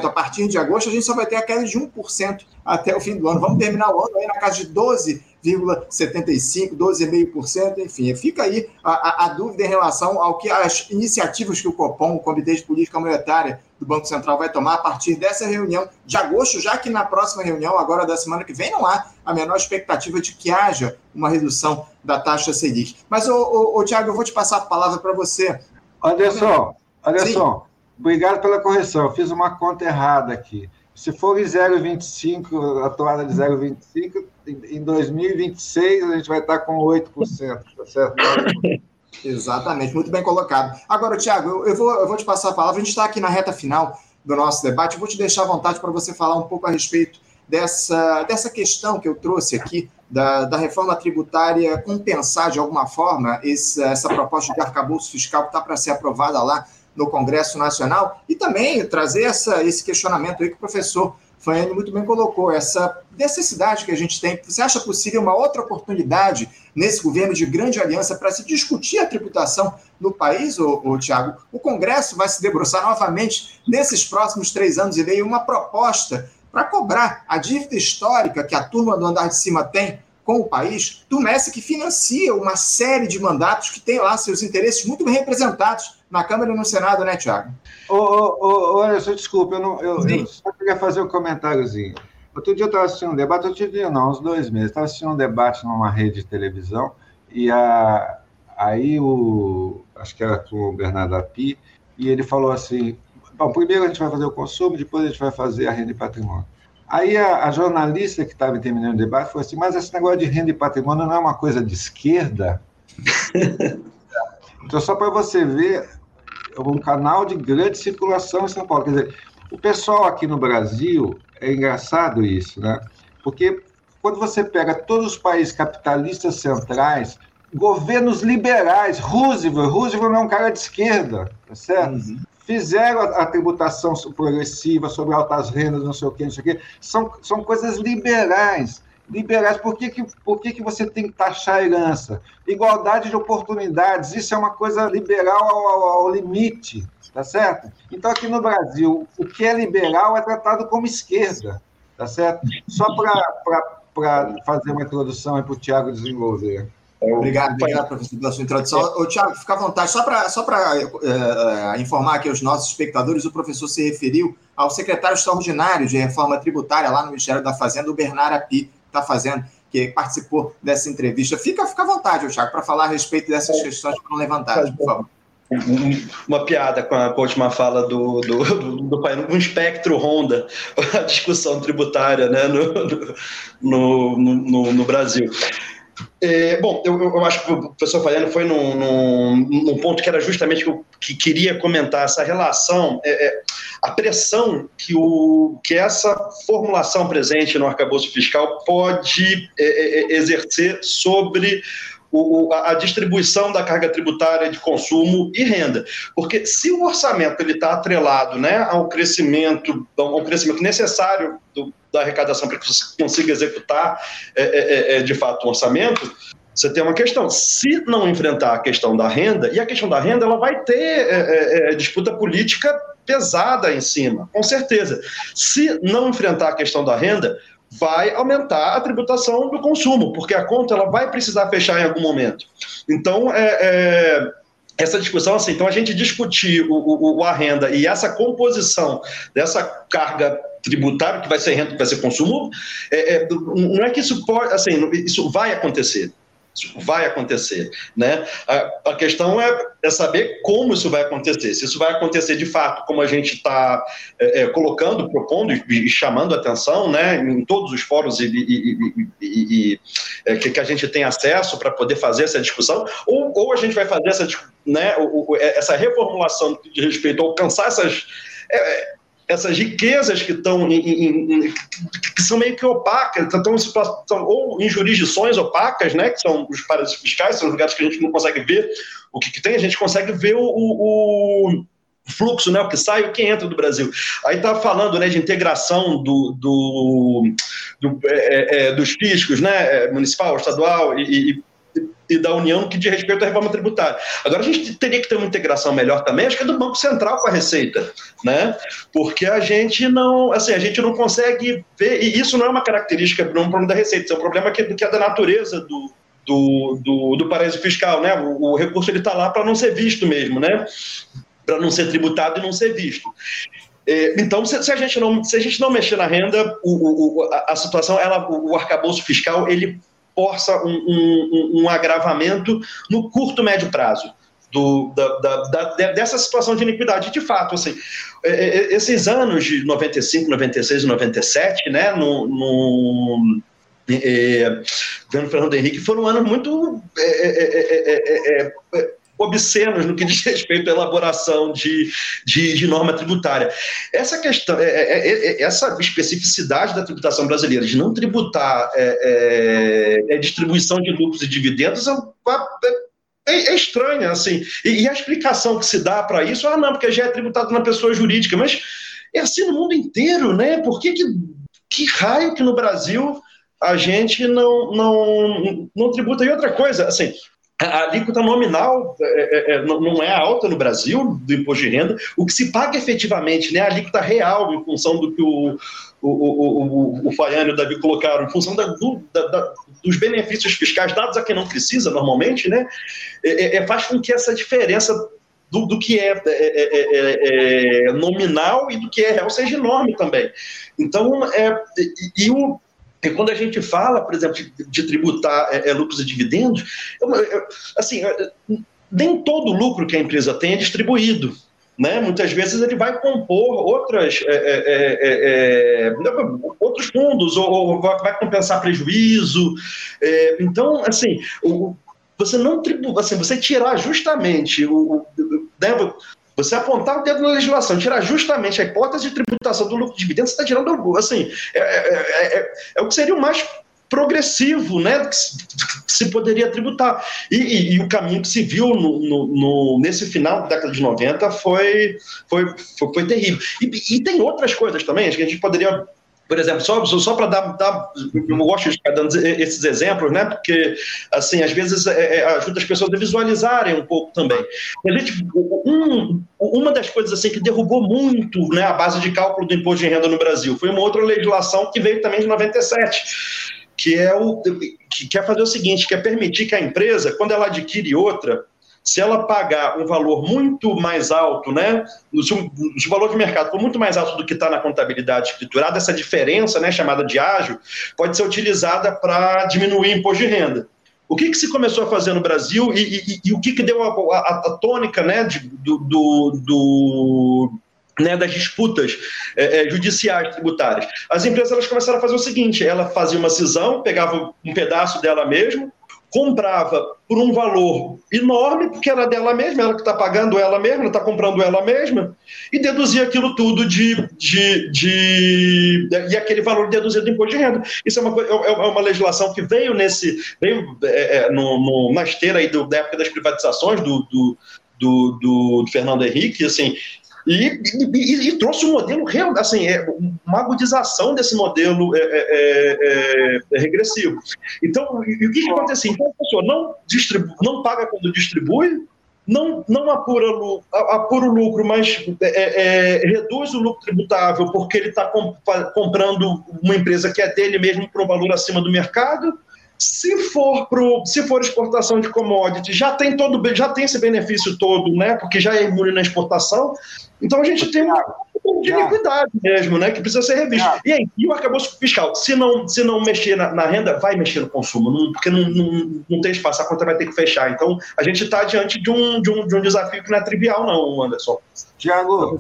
a partir de agosto, a gente só vai ter a queda de 1% até o fim do ano. Vamos terminar o ano aí na casa de 12 12,75%, 12,5%, enfim. Fica aí a, a, dúvida em relação ao que as iniciativas que o Copom, o Comitê de Política Monetária do Banco Central, vai tomar a partir dessa reunião de agosto, já que na próxima reunião, agora da semana que vem, não há a menor expectativa de que haja uma redução da taxa Selic. Mas, ô, ô, ô Tiago, eu vou te passar a palavra para você. Anderson, Anderson, Sim. Obrigado pela correção. Eu fiz uma conta errada aqui. Se for 0,25, a toada de 0,25, em 2026 a gente vai estar com 8%, tá certo? Exatamente, muito bem colocado. Agora, Tiago, eu, eu, vou, eu vou te passar a palavra. A gente está aqui na reta final do nosso debate. Eu vou te deixar à vontade para você falar um pouco a respeito dessa, dessa questão que eu trouxe aqui, da, da reforma tributária compensar de alguma forma esse, essa proposta de arcabouço fiscal que está para ser aprovada lá no Congresso Nacional e também trazer essa, esse questionamento aí que o professor Fanny muito bem colocou, essa necessidade que a gente tem. Você acha possível uma outra oportunidade nesse governo de grande aliança para se discutir a tributação no país, ô, ô, Tiago? O Congresso vai se debruçar novamente nesses próximos três anos e meio uma proposta para cobrar a dívida histórica que a turma do andar de cima tem com o país, do Messi que financia uma série de mandatos que tem lá seus interesses muito bem representados na Câmara e no Senado, né, Tiago? Ô, ô, ô, Anderson, desculpa, eu, não, eu, eu só queria fazer um comentáriozinho. Outro dia eu estava assistindo um debate, outro dia não, uns dois meses, estava assistindo um debate numa rede de televisão e a, Aí o, acho que era com o Bernardo Api, e ele falou assim, bom, primeiro a gente vai fazer o consumo, depois a gente vai fazer a renda e patrimônio. Aí a, a jornalista que estava terminando o debate falou assim, mas esse negócio de renda e patrimônio não é uma coisa de esquerda? então, só para você ver, um canal de grande circulação em São Paulo. Quer dizer, o pessoal aqui no Brasil, é engraçado isso, né? Porque quando você pega todos os países capitalistas centrais, governos liberais, Roosevelt, Roosevelt não é um cara de esquerda, tá certo? Uhum. Fizeram a, a, tributação progressiva sobre altas rendas, não sei o quê, não sei o quê. São, são coisas liberais. Liberais, por que, que, por que, que você tem que taxar a herança? Igualdade de oportunidades, isso é uma coisa liberal ao, ao, ao limite, tá certo? Então, aqui no Brasil, o que é liberal é tratado como esquerda, tá certo? Só para fazer uma introdução para o Tiago desenvolver. Obrigado, obrigado, professor, pela sua introdução. Ô, Tiago, fica à vontade. Só para só uh, informar aqui os nossos espectadores, o professor se referiu ao secretário extraordinário de reforma tributária lá no Ministério da Fazenda, o Bernardo Api, está fazendo, que participou dessa entrevista. Fica, fica à vontade, Tiago, para falar a respeito dessas questões que foram levantadas, por favor uma piada com a, com a, última fala do, do, do, do pai, um espectro Honda, a discussão tributária né, no, no, no, no Brasil. É, bom, eu, eu, acho que o professor Faiano foi num, num, num, ponto que era justamente que eu que queria comentar, essa relação, é, é, a pressão que, o, que essa formulação presente no arcabouço fiscal pode é, é, é, exercer sobre o, a, distribuição da carga tributária de consumo e renda. Porque se o orçamento está atrelado né, ao crescimento, ao crescimento necessário do, da arrecadação para que você consiga executar é, é, é, é, de fato o orçamento, você tem uma questão. Se não enfrentar a questão da renda, e a questão da renda ela vai ter é, é, disputa política pesada em cima, com certeza. Se não enfrentar a questão da renda, vai aumentar a tributação do consumo, porque a conta ela vai precisar fechar em algum momento. Então, é, é essa discussão, assim, então a gente discutir o, o, a renda e essa composição dessa carga tributária que vai ser renda, que vai ser consumo, é, é, não é que isso pode, assim, isso vai acontecer. Vai acontecer, né? A, a questão é, é, saber como isso vai acontecer. Se isso vai acontecer de fato, como a gente está é, é, colocando, propondo e, e, chamando atenção, né? Em todos os fóruns e, e, e é, que, que, a gente tem acesso para poder fazer essa discussão, ou, ou a gente vai fazer essa, né? É, essa reformulação de respeito alcançar essas é, essas riquezas que estão que são meio que opacas, estão em situação, ou em jurisdições opacas, né, que são os paraísos fiscais, são lugares que a gente não consegue ver o que, que tem, a gente consegue ver o, o, fluxo, né, o que sai e o que entra do Brasil. Aí está falando né, de integração do, do, do é, é, dos fiscos, né, municipal, estadual e, e e da União que diz respeito à reforma tributária. Agora, a gente teria que ter uma integração melhor também, acho que é do Banco Central com a Receita, né? Porque a gente não, assim, a gente não consegue ver, e isso não é uma característica, não é um problema da Receita, isso é um problema que, que é da natureza do, do, do, do paraíso fiscal, né? O, o recurso está lá para não ser visto mesmo, né? Para não ser tributado e não ser visto. É, então, se, a gente não, se a gente não mexer na renda, o, o, a, a situação, ela, o arcabouço fiscal, ele força um, um, um agravamento no curto, médio prazo. Do, da, da, da, dessa situação de iniquidade. De fato, assim, é, é, esses anos de 95, 96 e 97, né, no, no é, governo Fernando Henrique, foram anos muito é, é, é obscenos no que diz respeito à elaboração de, de, de norma tributária. Essa questão, é, é, é, é essa especificidade da tributação brasileira de não tributar é, é, é distribuição de lucros e dividendos é, é, estranha, assim. E, e, a explicação que se dá para isso, ah, não, porque já é tributado na pessoa jurídica, mas é assim no mundo inteiro, né? Por que, que, que raio que no Brasil a gente não, não, não tributa? E outra coisa, assim, a alíquota nominal é, é, é não é alta no Brasil do imposto de renda, o que se paga efetivamente, né, a alíquota real, em função do que o, o, o, o, o Faiano e o Davi colocaram, em função da, do, da, dos benefícios fiscais dados a quem não precisa normalmente, né, é, é faz com que essa diferença do, do que é, é, nominal e do que é real seja enorme também. Então, é, e o E quando a gente fala, por exemplo, de, de tributar é, é, lucros e dividendos, assim, nem todo lucro que a empresa tem é distribuído. Né? Muitas vezes ele vai compor outras, é, é, é, outros fundos ou, ou, vai compensar prejuízo. então, assim, o, você não tributa, assim, você tirar justamente o, né, você apontar o dedo na legislação, tirar justamente a hipótese de tributação do lucro de dividendos, você está tirando, assim, é, é, é, é, o que seria o mais progressivo, né, que se poderia tributar. E, e, e o caminho que se viu no, no, no, nesse final da década de 90 foi, foi, foi, foi terrível. E, e, tem outras coisas também, acho que a gente poderia por exemplo, só, só para dar, dar, eu gosto de ficar dando esses exemplos, né? Porque, assim, às vezes é, é, ajuda as pessoas a visualizarem um pouco também. A gente, um, uma das coisas assim que derrubou muito né, a base de cálculo do imposto de renda no Brasil foi uma outra legislação que veio também de 97, que é o que quer fazer o seguinte, que é permitir que a empresa, quando ela adquire outra, se ela pagar um valor muito mais alto, né, se o, se o valor de mercado for muito mais alto do que está na contabilidade escriturada, essa diferença, né, chamada de ágio, pode ser utilizada para diminuir imposto de renda. O que, que se começou a fazer no Brasil e, e, e o que, que deu a, a, a tônica né, de, do, do, do né, das disputas é, é, judiciais tributárias. As empresas elas começaram a fazer o seguinte: ela fazia uma cisão, pegava um pedaço dela mesmo, comprava por um valor enorme, porque era dela mesma, ela que está pagando ela mesma, está comprando ela mesma, e deduzia aquilo tudo de, de, de, e aquele valor deduzido do imposto de renda. Isso é uma, é, é uma legislação que veio nesse veio é, é, no, no, na esteira aí do, da época das privatizações do, do, do, do Fernando Henrique, assim, e, e, e, trouxe um modelo real, assim, é, uma agudização desse modelo é, é, é, é regressivo. Então, e, o que, que acontece? Então, a pessoa não, distribui, não paga quando distribui, não, não apura, apura o lucro, mas é, é, reduz o lucro tributável porque ele está comp comprando uma empresa que é dele mesmo por um valor acima do mercado. Se for, pro, se for exportação de commodity, já tem todo já tem esse benefício todo, né? Porque já é imune na exportação. Então a gente tem uma de iniquidade mesmo, né? Que precisa ser revisto. E aí, e o arcabouço fiscal, se não, se não mexer na, na renda, vai mexer no consumo, não, porque não, não, não tem espaço, a conta vai ter que fechar. Então, a gente está diante de um, de, um, de um desafio que não é trivial, não, Anderson. Tiago,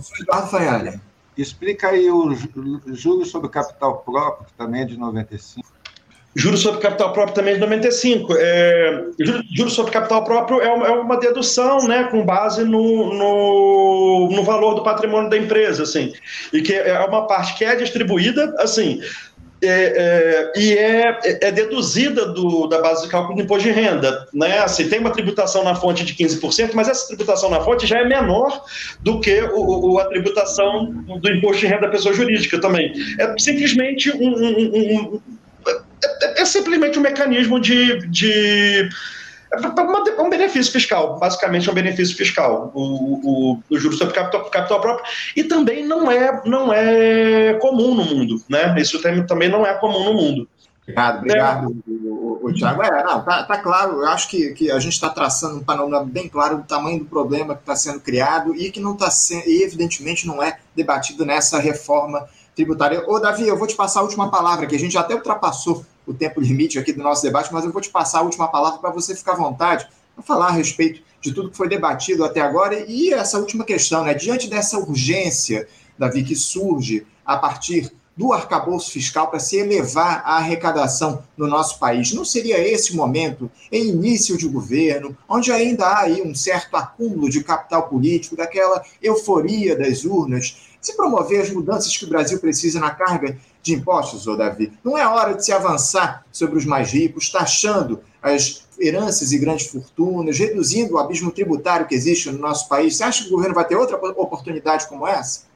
explica aí o juros sobre capital próprio, que também é de 95. Juros sobre capital próprio também de 95. É, juros sobre capital próprio é uma, é uma dedução né, com base no, no, no, valor do patrimônio da empresa, assim, e que é uma parte que é distribuída, assim, é, é, e é, é, deduzida do, da base de cálculo do imposto de renda. Né? Assim, tem uma tributação na fonte de 15%, mas essa tributação na fonte já é menor do que o, o a tributação do imposto de renda da pessoa jurídica também. É simplesmente um, um, um é, é, simplesmente um mecanismo de, de é um benefício fiscal, basicamente é um benefício fiscal, o, o, o juros sobre capital, capital próprio, e também não é, não é comum no mundo, né? Isso também não é comum no mundo. Obrigado, obrigado, é. o, o, Thiago. É, não, tá, tá claro, eu acho que, que a gente está traçando um panorama bem claro do tamanho do problema que está sendo criado e que não está sendo, e evidentemente não é debatido nessa reforma tributária. Ô, Davi, eu vou te passar a última palavra, que a gente até ultrapassou o tempo limite aqui do nosso debate, mas eu vou te passar a última palavra para você ficar à vontade para falar a respeito de tudo que foi debatido até agora e essa última questão, né? Diante dessa urgência, Davi, que surge a partir do arcabouço fiscal para se elevar a arrecadação no nosso país. Não seria esse momento, em início de governo, onde ainda há aí um certo acúmulo de capital político, daquela euforia das urnas, se promover as mudanças que o Brasil precisa na carga de impostos, ô Davi. Não é hora de se avançar sobre os mais ricos, taxando as heranças e grandes fortunas, reduzindo o abismo tributário que existe no nosso país. Você acha que o governo vai ter outra oportunidade como essa?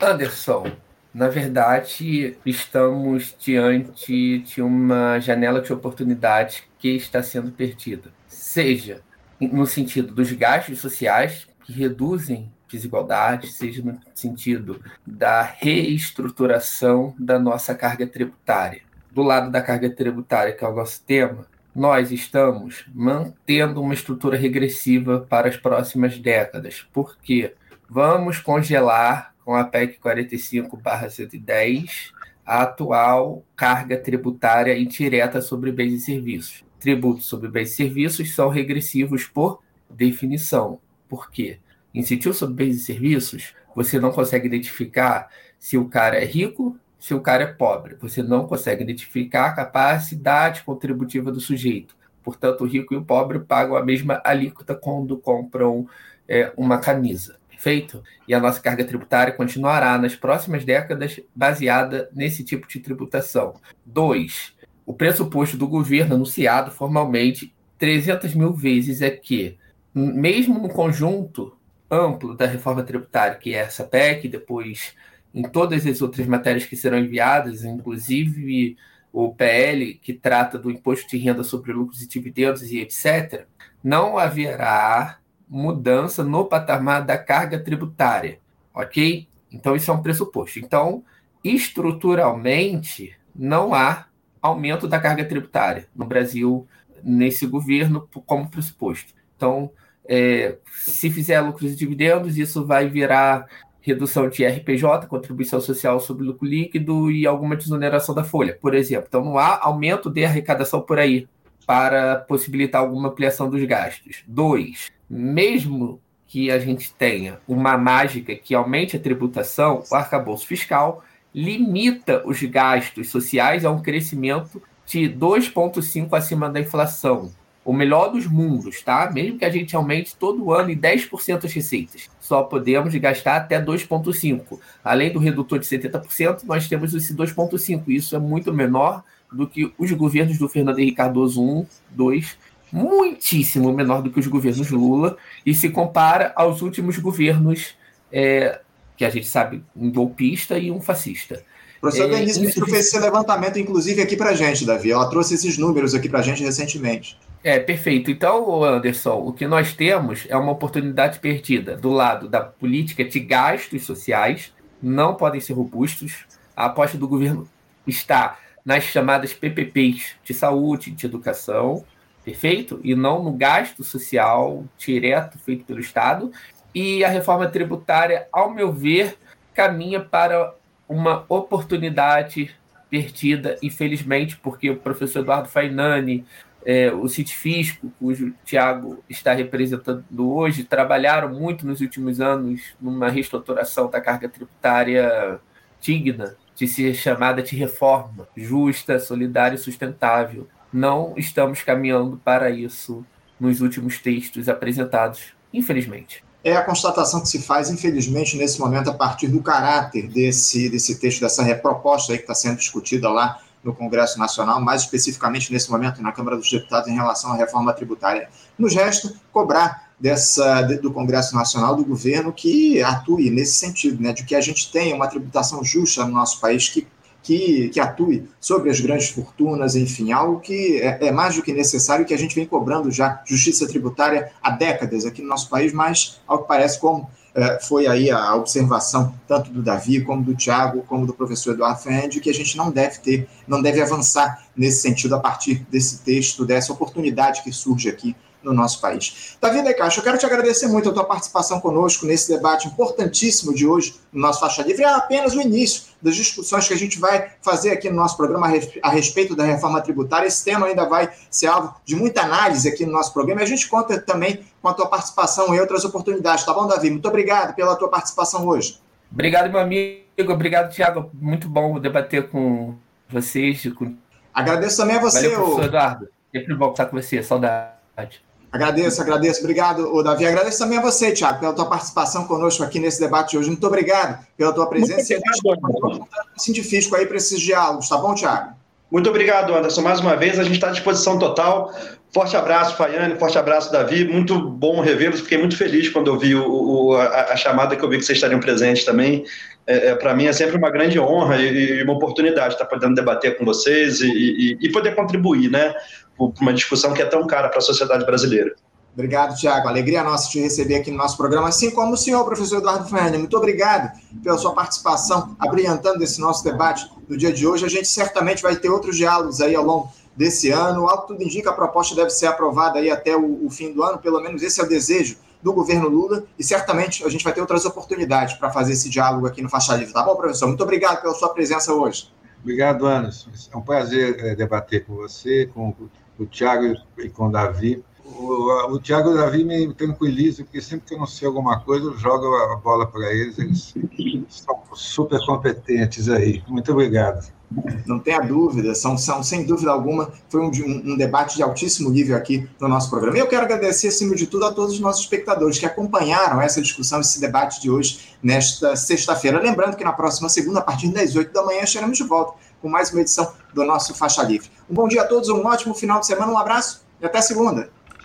Anderson, na verdade, estamos diante de uma janela de oportunidade que está sendo perdida. Seja no sentido dos gastos sociais, que reduzem desigualdade, seja no sentido da reestruturação da nossa carga tributária. Do lado da carga tributária, que é o nosso tema, nós estamos mantendo uma estrutura regressiva para as próximas décadas. Por quê? Vamos congelar com a PEC 45/110 a atual carga tributária indireta sobre bens e serviços. Tributos sobre bens e serviços são regressivos por definição. Por quê? Incentivo sobre bens e serviços, você não consegue identificar se o cara é rico, se o cara é pobre. Você não consegue identificar a capacidade contributiva do sujeito. Portanto, o rico e o pobre pagam a mesma alíquota quando compram é, uma camisa. Perfeito? E a nossa carga tributária continuará nas próximas décadas baseada nesse tipo de tributação. Dois, o pressuposto do governo anunciado formalmente 300 mil vezes é que, mesmo no conjunto amplo da reforma tributária, que é essa PEC, depois em todas as outras matérias que serão enviadas, inclusive o PL, que trata do imposto de renda sobre lucros e dividendos e etc., não haverá mudança no patamar da carga tributária, ok? Então, isso é um pressuposto. Então, estruturalmente, não há aumento da carga tributária no Brasil nesse governo como pressuposto. Então, é, se fizer lucros e dividendos, isso vai virar redução de RPJ, contribuição social sobre lucro líquido e alguma desoneração da folha, por exemplo. Então, não há aumento de arrecadação por aí para possibilitar alguma ampliação dos gastos. Dois, mesmo que a gente tenha uma mágica que aumente a tributação, o arcabouço fiscal limita os gastos sociais a um crescimento de 2,5% acima da inflação o melhor dos mundos, tá? Mesmo que a gente aumente todo ano em 10% as receitas, só podemos gastar até 2,5%. Além do redutor de 70%, nós temos esse 2,5%. Isso é muito menor do que os governos do Fernando Henrique Cardoso 1, 2, muitíssimo menor do que os governos Lula, e se compara aos últimos governos é, que a gente sabe, um golpista e um fascista. O professor é, Denise isso... fez esse levantamento, inclusive, aqui para gente, Davi. Ela trouxe esses números aqui para gente recentemente. É, perfeito. Então, Anderson, o que nós temos é uma oportunidade perdida do lado da política de gastos sociais, não podem ser robustos. A aposta do governo está nas chamadas PPPs de saúde, de educação, perfeito? E não no gasto social direto feito pelo Estado. E a reforma tributária, ao meu ver, caminha para uma oportunidade perdida, infelizmente, porque o professor Eduardo Fainani, é, o Fisco, cujo Tiago está representando hoje, trabalharam muito nos últimos anos numa reestruturação da carga tributária digna, de ser chamada de reforma justa, solidária e sustentável. Não estamos caminhando para isso nos últimos textos apresentados, infelizmente é a constatação que se faz, infelizmente, nesse momento, a partir do caráter desse, desse texto, dessa proposta aí que está sendo discutida lá no Congresso Nacional, mais especificamente nesse momento na Câmara dos Deputados em relação à reforma tributária. Nos resta cobrar dessa, do Congresso Nacional, do governo, que atue nesse sentido, né, de que a gente tenha uma tributação justa no nosso país, que que, que atue sobre as grandes fortunas, enfim, algo que é, é, mais do que necessário que a gente vem cobrando já justiça tributária há décadas aqui no nosso país, mas ao que parece como foi aí a observação tanto do Davi como do Tiago como do professor Eduardo Fernandes que a gente não deve ter, não deve avançar nesse sentido a partir desse texto, dessa oportunidade que surge aqui no nosso país. Davi De Caixa, eu quero te agradecer muito a tua participação conosco nesse debate importantíssimo de hoje no nosso Faixa Livre. É apenas o início das discussões que a gente vai fazer aqui no nosso programa a respeito da reforma tributária. Esse tema ainda vai ser alvo de muita análise aqui no nosso programa e a gente conta também com a tua participação em outras oportunidades, tá bom, Davi? Muito obrigado pela tua participação hoje. Obrigado, meu amigo. Obrigado, Tiago. Muito bom debater com vocês. Com... Agradeço também a você, Valeu, professor Eduardo. Sempre bom estar com você. Saudade. Agradeço, agradeço. Obrigado, o Davi. Agradeço também a você, Tiago, pela tua participação conosco aqui nesse debate de hoje. Muito obrigado pela tua presença. Muito obrigado, e científico aí para esses diálogos, tá bom, Tiago? Muito obrigado, Anderson. Mais uma vez, a gente está à disposição total. Forte abraço, Faiane, forte abraço, Davi. Muito bom revê-los. Fiquei muito feliz quando eu vi o, o, a, a, chamada que eu vi que vocês estariam presentes também. É, é Para mim é sempre uma grande honra e, e uma oportunidade estar podendo debater com vocês e, e, e poder contribuir, né? para uma discussão que é tão cara para a sociedade brasileira. Obrigado, Tiago. Alegria nossa te receber aqui no nosso programa, assim como o senhor, professor Eduardo Fernandes. Muito obrigado pela sua participação, abrilhantando esse nosso debate do dia de hoje. A gente certamente vai ter outros diálogos aí ao longo desse ano. Algo tudo indica, a proposta deve ser aprovada aí até o, o fim do ano, pelo menos esse é o desejo do governo Lula, e certamente a gente vai ter outras oportunidades para fazer esse diálogo aqui no Faixa Livre. Tá bom, professor? Muito obrigado pela sua presença hoje. Obrigado, Anderson. É um prazer é, debater com você, com o Tiago e com o Davi. O, o Tiago e o Davi me tranquilizam, porque sempre que eu não sei alguma coisa, eu jogo a bola para eles. Eles são super competentes aí. Muito obrigado. Não tenha dúvida, são, são sem dúvida alguma, foi um, um, um, debate de altíssimo nível aqui no nosso programa. E eu quero agradecer, acima de tudo, a todos os nossos espectadores que acompanharam essa discussão, esse debate de hoje, nesta sexta-feira. Lembrando que na próxima segunda, a partir das 8 da manhã, estaremos de volta com mais uma edição do nosso Faixa Livre. Um bom dia a todos, um ótimo final de semana, um abraço e até segunda.